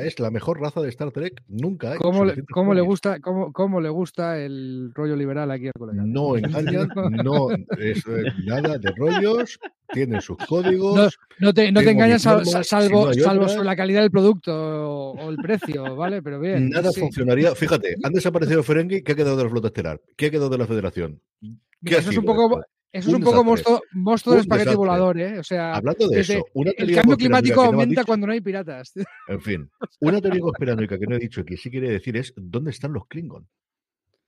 [SPEAKER 1] Es la mejor raza de Star Trek. Nunca.
[SPEAKER 2] ¿Cómo, le, cómo le, gusta, cómo, cómo, le gusta el rollo liberal aquí al colega?
[SPEAKER 1] No engañan, no es nada de rollos tienen sus códigos.
[SPEAKER 2] No, te, no te engañas salvo, salvo, sobre la calidad del producto o, el precio, ¿vale? Pero bien.
[SPEAKER 1] Nada funcionaría. Fíjate, han desaparecido Ferengi, ¿qué ha quedado de la flota estelar? ¿Qué ha quedado de la federación?
[SPEAKER 2] eso es un poco. Eso es un, poco monstruo, monstruo de espagueti volador, ¿eh? O sea,
[SPEAKER 1] hablando de eso,
[SPEAKER 2] el cambio climático aumenta cuando no hay piratas.
[SPEAKER 1] En fin, una teoría conspiranoica que no he dicho que sí quiere decir es ¿dónde están los Klingon?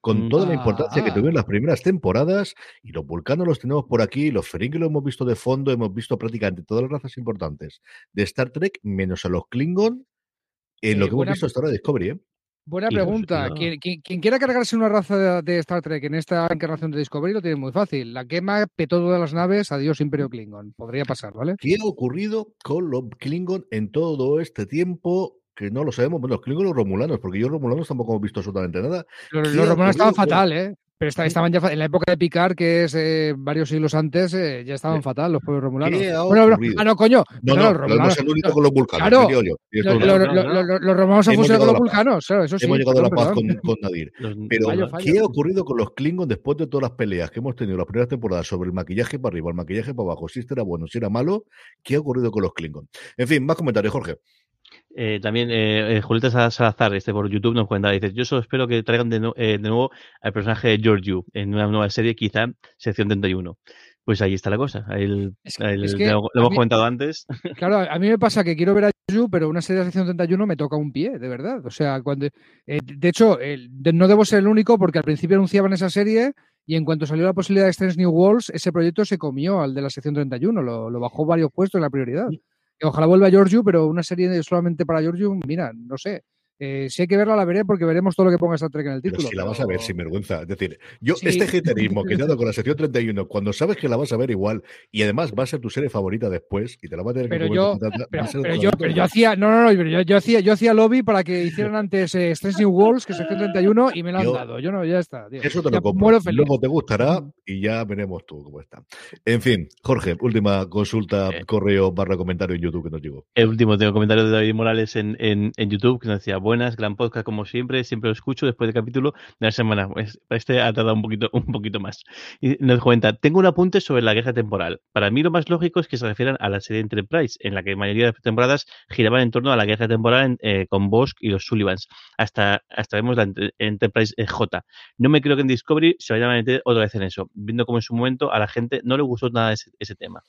[SPEAKER 1] con toda la importancia que ah. tuvieron las primeras temporadas, y los vulcanos los tenemos por aquí, los Ferengi lo hemos visto de fondo, hemos visto prácticamente todas las razas importantes de Star Trek, menos a los Klingon, en lo que hemos visto hasta ahora de Discovery. ¿eh?
[SPEAKER 2] Buena pregunta. Quien, quiera cargarse una raza de, Star Trek en esta encarnación de Discovery lo tiene muy fácil. La quema petó todas las naves, adiós Imperio Klingon. Podría pasar, ¿vale?
[SPEAKER 1] ¿Qué ha ocurrido con los Klingon en todo este tiempo? que no lo sabemos. Bueno, los los romulanos, porque yo romulanos tampoco hemos visto absolutamente nada.
[SPEAKER 2] Los, romulanos estaban fatal, ¿eh? Pero estaban ya en la época de Picard, que es eh, varios siglos antes, eh, ya estaban fatal los pueblos romulanos. Bueno, ah, no, coño.
[SPEAKER 1] No, no, no, no el único con los vulcanos. Claro,
[SPEAKER 2] los romanos han fusionado con los vulcanos. eso sí,
[SPEAKER 1] hemos llegado a la paz con, con, Nadir. Pero, ¿qué ha ocurrido con los Klingons después de todas las peleas que hemos tenido las primeras temporadas sobre el maquillaje para arriba, el maquillaje para abajo? Si este era bueno, si era malo, ¿qué ha ocurrido con los Klingons? En fin, más comentarios, Jorge.
[SPEAKER 3] Eh, también eh, eh, Julieta Salazar, este por YouTube, nos cuenta, dice, yo solo espero que traigan de, de nuevo al personaje de Georgiou en una nueva serie, quizá sección 31. Pues ahí está la cosa. lo, hemos comentado antes.
[SPEAKER 2] Claro, a mí me pasa que quiero ver a Georgiou, pero una serie de sección 31 me toca un pie, de verdad. O sea, cuando de hecho, no debo ser el único porque al principio anunciaban esa serie y en cuanto salió la posibilidad de Strange New Worlds, ese proyecto se comió al de la sección 31, lo, lo bajó varios puestos en la prioridad. Ojalá vuelva Giorgio, pero una serie solamente para Giorgio, mira, no sé. Eh, si hay que verla, la veré porque veremos todo lo que ponga Star Trek en el título.
[SPEAKER 1] Pero si la vas a ver sin vergüenza. Es decir, yo, este haterismo que he dado con la sección 31, cuando sabes que la vas a ver igual y además va a ser tu serie favorita después y te la va a tener
[SPEAKER 2] pero
[SPEAKER 1] que
[SPEAKER 2] yo, pero, yo, pero, yo, hacía, no, no, no, yo, yo, hacía, yo hacía lobby para que hicieran antes eh, Stressing Walls, que es sección 31, y me la han dado. Yo no, ya está. Tío.
[SPEAKER 1] Eso te lo compro. Luego te gustará y ya veremos tú cómo está. En fin, Jorge, última consulta, eh. correo barra comentario en YouTube que nos llegó.
[SPEAKER 3] El último, tengo comentario de David Morales en, en, en YouTube que nos decía, buenas, gran podcast como siempre, siempre lo escucho después del capítulo de la semana. Pues este ha tardado un poquito, un poquito más. Y nos cuenta, tengo un apunte sobre la guerra temporal. Para mí lo más lógico es que se refieran a la serie Enterprise, en la que la mayoría de las temporadas giraban en torno a la guerra temporal eh, con Bosch y los Sullivans. Hasta, hasta vemos la Enterprise eh, J. No me creo que en Discovery se vayan a meter otra vez en eso, viendo como en su momento a la gente no le gustó nada ese, ese tema.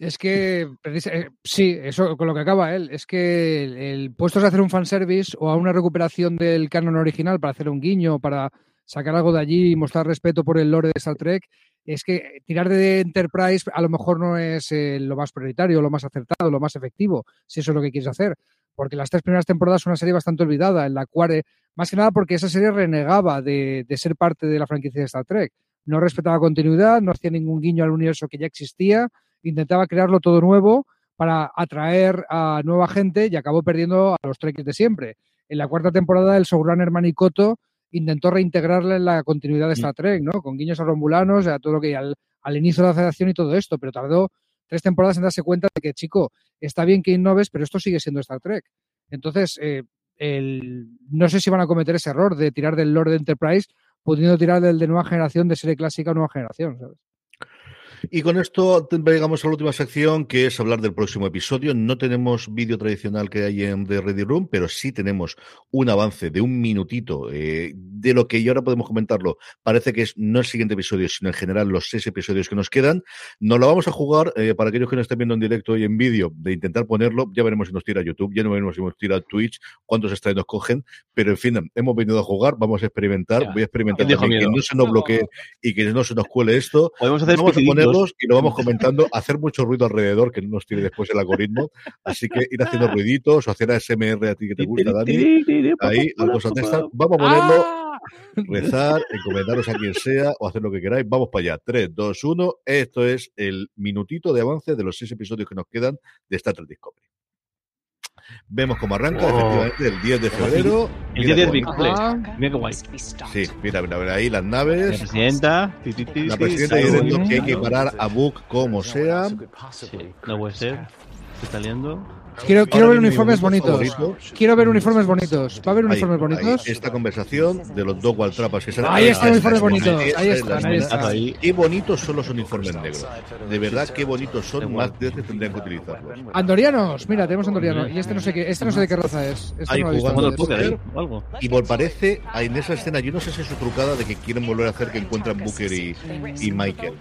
[SPEAKER 2] Es que, eh, sí, eso con lo que acaba él, es que el, puesto es hacer un fanservice o a una recuperación del canon original para hacer un guiño, para sacar algo de allí y mostrar respeto por el lore de Star Trek, es que tirar de Enterprise a lo mejor no es eh, lo más prioritario, lo más acertado, lo más efectivo, si eso es lo que quieres hacer. Porque las tres primeras temporadas son una serie bastante olvidada, en la cual, eh, más que nada porque esa serie renegaba de, de ser parte de la franquicia de Star Trek. No respetaba continuidad, no hacía ningún guiño al universo que ya existía intentaba crearlo todo nuevo para atraer a nueva gente y acabó perdiendo a los Treks de siempre. En la cuarta temporada, el showrunner Manicoto intentó reintegrarla en la continuidad de Star Trek, ¿no? Con guiños a Romulanos, a todo lo que al, al inicio de la federación y todo esto, pero tardó tres temporadas en darse cuenta de que, chico, está bien que innoves, pero esto sigue siendo Star Trek. Entonces, eh, el, no sé si van a cometer ese error de tirar del Lord Enterprise pudiendo tirar del de nueva generación de serie clásica a nueva generación, ¿sabes?
[SPEAKER 1] Y con esto llegamos a la última sección, que es hablar del próximo episodio. No tenemos vídeo tradicional que hay en The Ready Room, pero sí tenemos un avance de un minutito eh, de lo que y ahora podemos comentarlo. Parece que es no el siguiente episodio, sino en general los seis episodios que nos quedan. Nos lo vamos a jugar eh, para aquellos que nos estén viendo en directo y en vídeo, de intentar ponerlo. Ya veremos si nos tira YouTube, ya no veremos si nos tira Twitch, cuántos estrenos nos cogen. Pero en fin, hemos venido a jugar, vamos a experimentar. Voy a experimentar que no se nos bloquee y que no se nos cuele esto.
[SPEAKER 3] Podemos hacer vamos
[SPEAKER 1] y lo vamos comentando, hacer mucho ruido alrededor que no nos tire después el algoritmo. Así que ir haciendo ruiditos o hacer ASMR a ti que te gusta, Dani. Ahí, algo Vamos a ponerlo, ¡Ah! rezar, encomendaros a quien sea o hacer lo que queráis. Vamos para allá. 3, 2, 1. Esto es el minutito de avance de los seis episodios que nos quedan de Star Trek Discovery. Vemos cómo arranca, efectivamente, el 10 de febrero.
[SPEAKER 3] El 10 de febrero. Mira qué guay.
[SPEAKER 1] Sí, mira, mira, mira ahí las naves.
[SPEAKER 3] La presidenta.
[SPEAKER 1] La presidenta diciendo que hay que parar a Book como sea.
[SPEAKER 3] Sí, no puede ser. Se está liando.
[SPEAKER 2] Quiero, quiero ver uniformes bonitos. Quiero ver uniformes bonitos. ¿Va a haber uniformes bonitos?
[SPEAKER 1] esta conversación de los dos Waltrapas que
[SPEAKER 2] se Ahí están uniformes bonitos. Ahí están, ahí están.
[SPEAKER 1] Qué bonitos son los uniformes negros. De verdad, qué bonitos son. Más veces tendrían que utilizarlos.
[SPEAKER 2] Andorianos. Mira, tenemos andorianos. Y este no sé qué, este no sé de qué raza es. Este no
[SPEAKER 1] jugando al póker o algo. Y por parece, en esa escena, yo no sé si es su trucada de que quieren volver a hacer que encuentran Booker y, y Michael.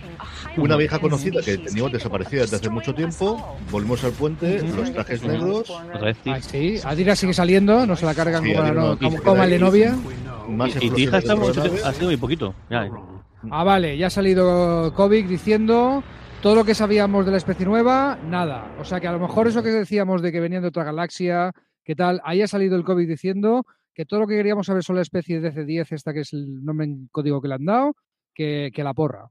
[SPEAKER 1] Una vieja conocida que teníamos desaparecida desde hace mucho tiempo. Volvemos al puente, los trajes
[SPEAKER 2] Ah, sí, Adira sigue saliendo, no se la cargan como, no, como, el de novia.
[SPEAKER 3] y, y hija está ha sido muy poquito. Ya.
[SPEAKER 2] Ah, vale, ya ha salido Kovic diciendo todo lo que sabíamos de la especie nueva, nada. O sea que a lo mejor eso que decíamos de que venían de otra galaxia, ¿qué tal? Ahí ha salido el COVID diciendo que todo lo que queríamos saber sobre la especie de DC10, esta que es el nombre en código que le han dado, que, que la porra.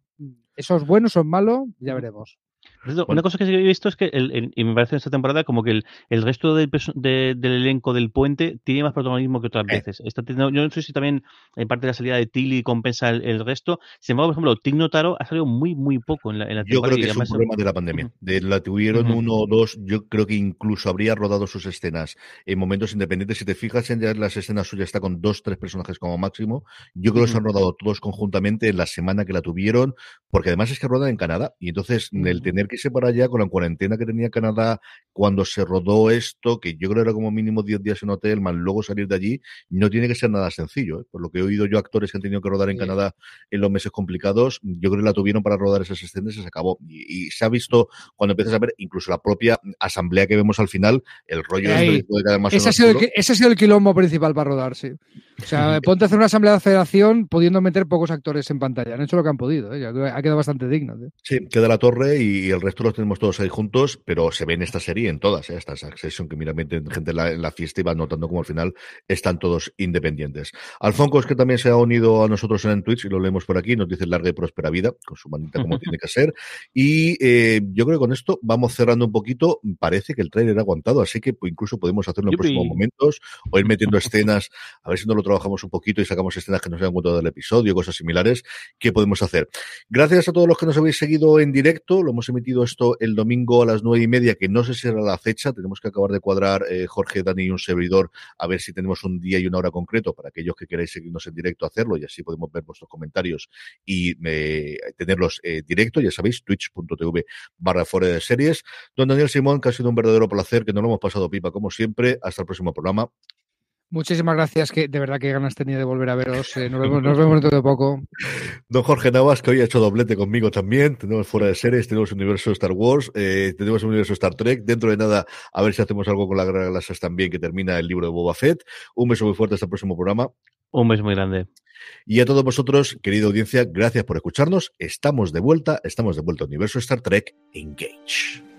[SPEAKER 2] ¿Eso es bueno, son malo? Ya veremos.
[SPEAKER 3] Una cosa que he visto es que, el, y me parece en esta temporada, como que el, el resto del, del, elenco del puente tiene más protagonismo que otras veces. yo no sé si también en parte de la salida de Tilly compensa el, resto. Sin embargo, por ejemplo, Tigno Taro ha salido muy, muy poco en la, temporada.
[SPEAKER 1] Yo creo que es un problema de la pandemia. De la tuvieron uno o dos, yo creo que incluso habría rodado sus escenas en momentos independientes. Si te fijas en las escenas suyas, está con dos, tres personajes como máximo. Yo creo que se han rodado todos conjuntamente en la semana que la tuvieron, porque además es que rodan en Canadá. Y entonces, el tener que irse para allá con la cuarentena que tenía Canadá cuando se rodó esto, que yo creo era como mínimo 10 días en hotel, más luego salir de allí, no tiene que ser nada sencillo. ¿eh? Por lo que he oído yo actores que han tenido que rodar en Canadá en los meses complicados, yo creo que la tuvieron para rodar esas escenas y se acabó. Y, se ha visto cuando empiezas a ver incluso la propia asamblea que vemos al final, el rollo de
[SPEAKER 2] cada más ese, ha sido el, ese ha sido el quilombo principal para rodar, sí. O sea, ponte a hacer una asamblea de federación pudiendo meter pocos actores en pantalla. Han hecho lo que han podido, ¿eh? ha quedado bastante digno.
[SPEAKER 1] Sí, queda la torre y el resto los tenemos todos ahí juntos, pero se ve en esta serie en todas, ¿eh? esta Succession, que mira gente en la, en la, fiesta y va notando como al final están todos independientes. Alfonso es que también se ha unido a nosotros en Twitch y lo leemos por aquí, nos dice larga y próspera vida, con su manita como tiene que ser. Y eh, yo creo que con esto vamos cerrando un poquito. Parece que el trailer ha aguantado, así que incluso podemos hacerlo en próximos momentos o ir metiendo escenas, a ver si no lo trabajamos un poquito y sacamos escenas que nos hayan contado del episodio, cosas similares, que podemos hacer. Gracias a todos los que nos habéis seguido en directo, lo hemos emitido esto el domingo a las nueve y media, que no sé si era la fecha, tenemos que acabar de cuadrar eh, Jorge, Dani y un servidor a ver si tenemos un día y una hora concreto para aquellos que queráis seguirnos en directo hacerlo y así podemos ver vuestros comentarios y eh, tenerlos eh, directo, ya sabéis, twitch.tv barra fuera de series. Don Daniel Simón, que ha sido un verdadero placer, que nos lo hemos pasado pipa como siempre. Hasta el próximo programa.
[SPEAKER 2] Muchísimas gracias, que de verdad que ganas tenía de volver a veros. Eh, nos, vemos, nos vemos dentro de poco.
[SPEAKER 1] Don Jorge Navas, que hoy ha hecho doblete conmigo también. Tenemos fuera de series, tenemos un universo Star Wars, eh, tenemos un universo Star Trek. Dentro de nada, a ver si hacemos algo con las galaxias también, que termina el libro de Boba Fett. Un beso muy fuerte hasta el próximo programa.
[SPEAKER 3] Un beso muy grande.
[SPEAKER 1] Y a todos vosotros, querida audiencia, gracias por escucharnos. Estamos de vuelta, estamos de vuelta al universo Star Trek Engage.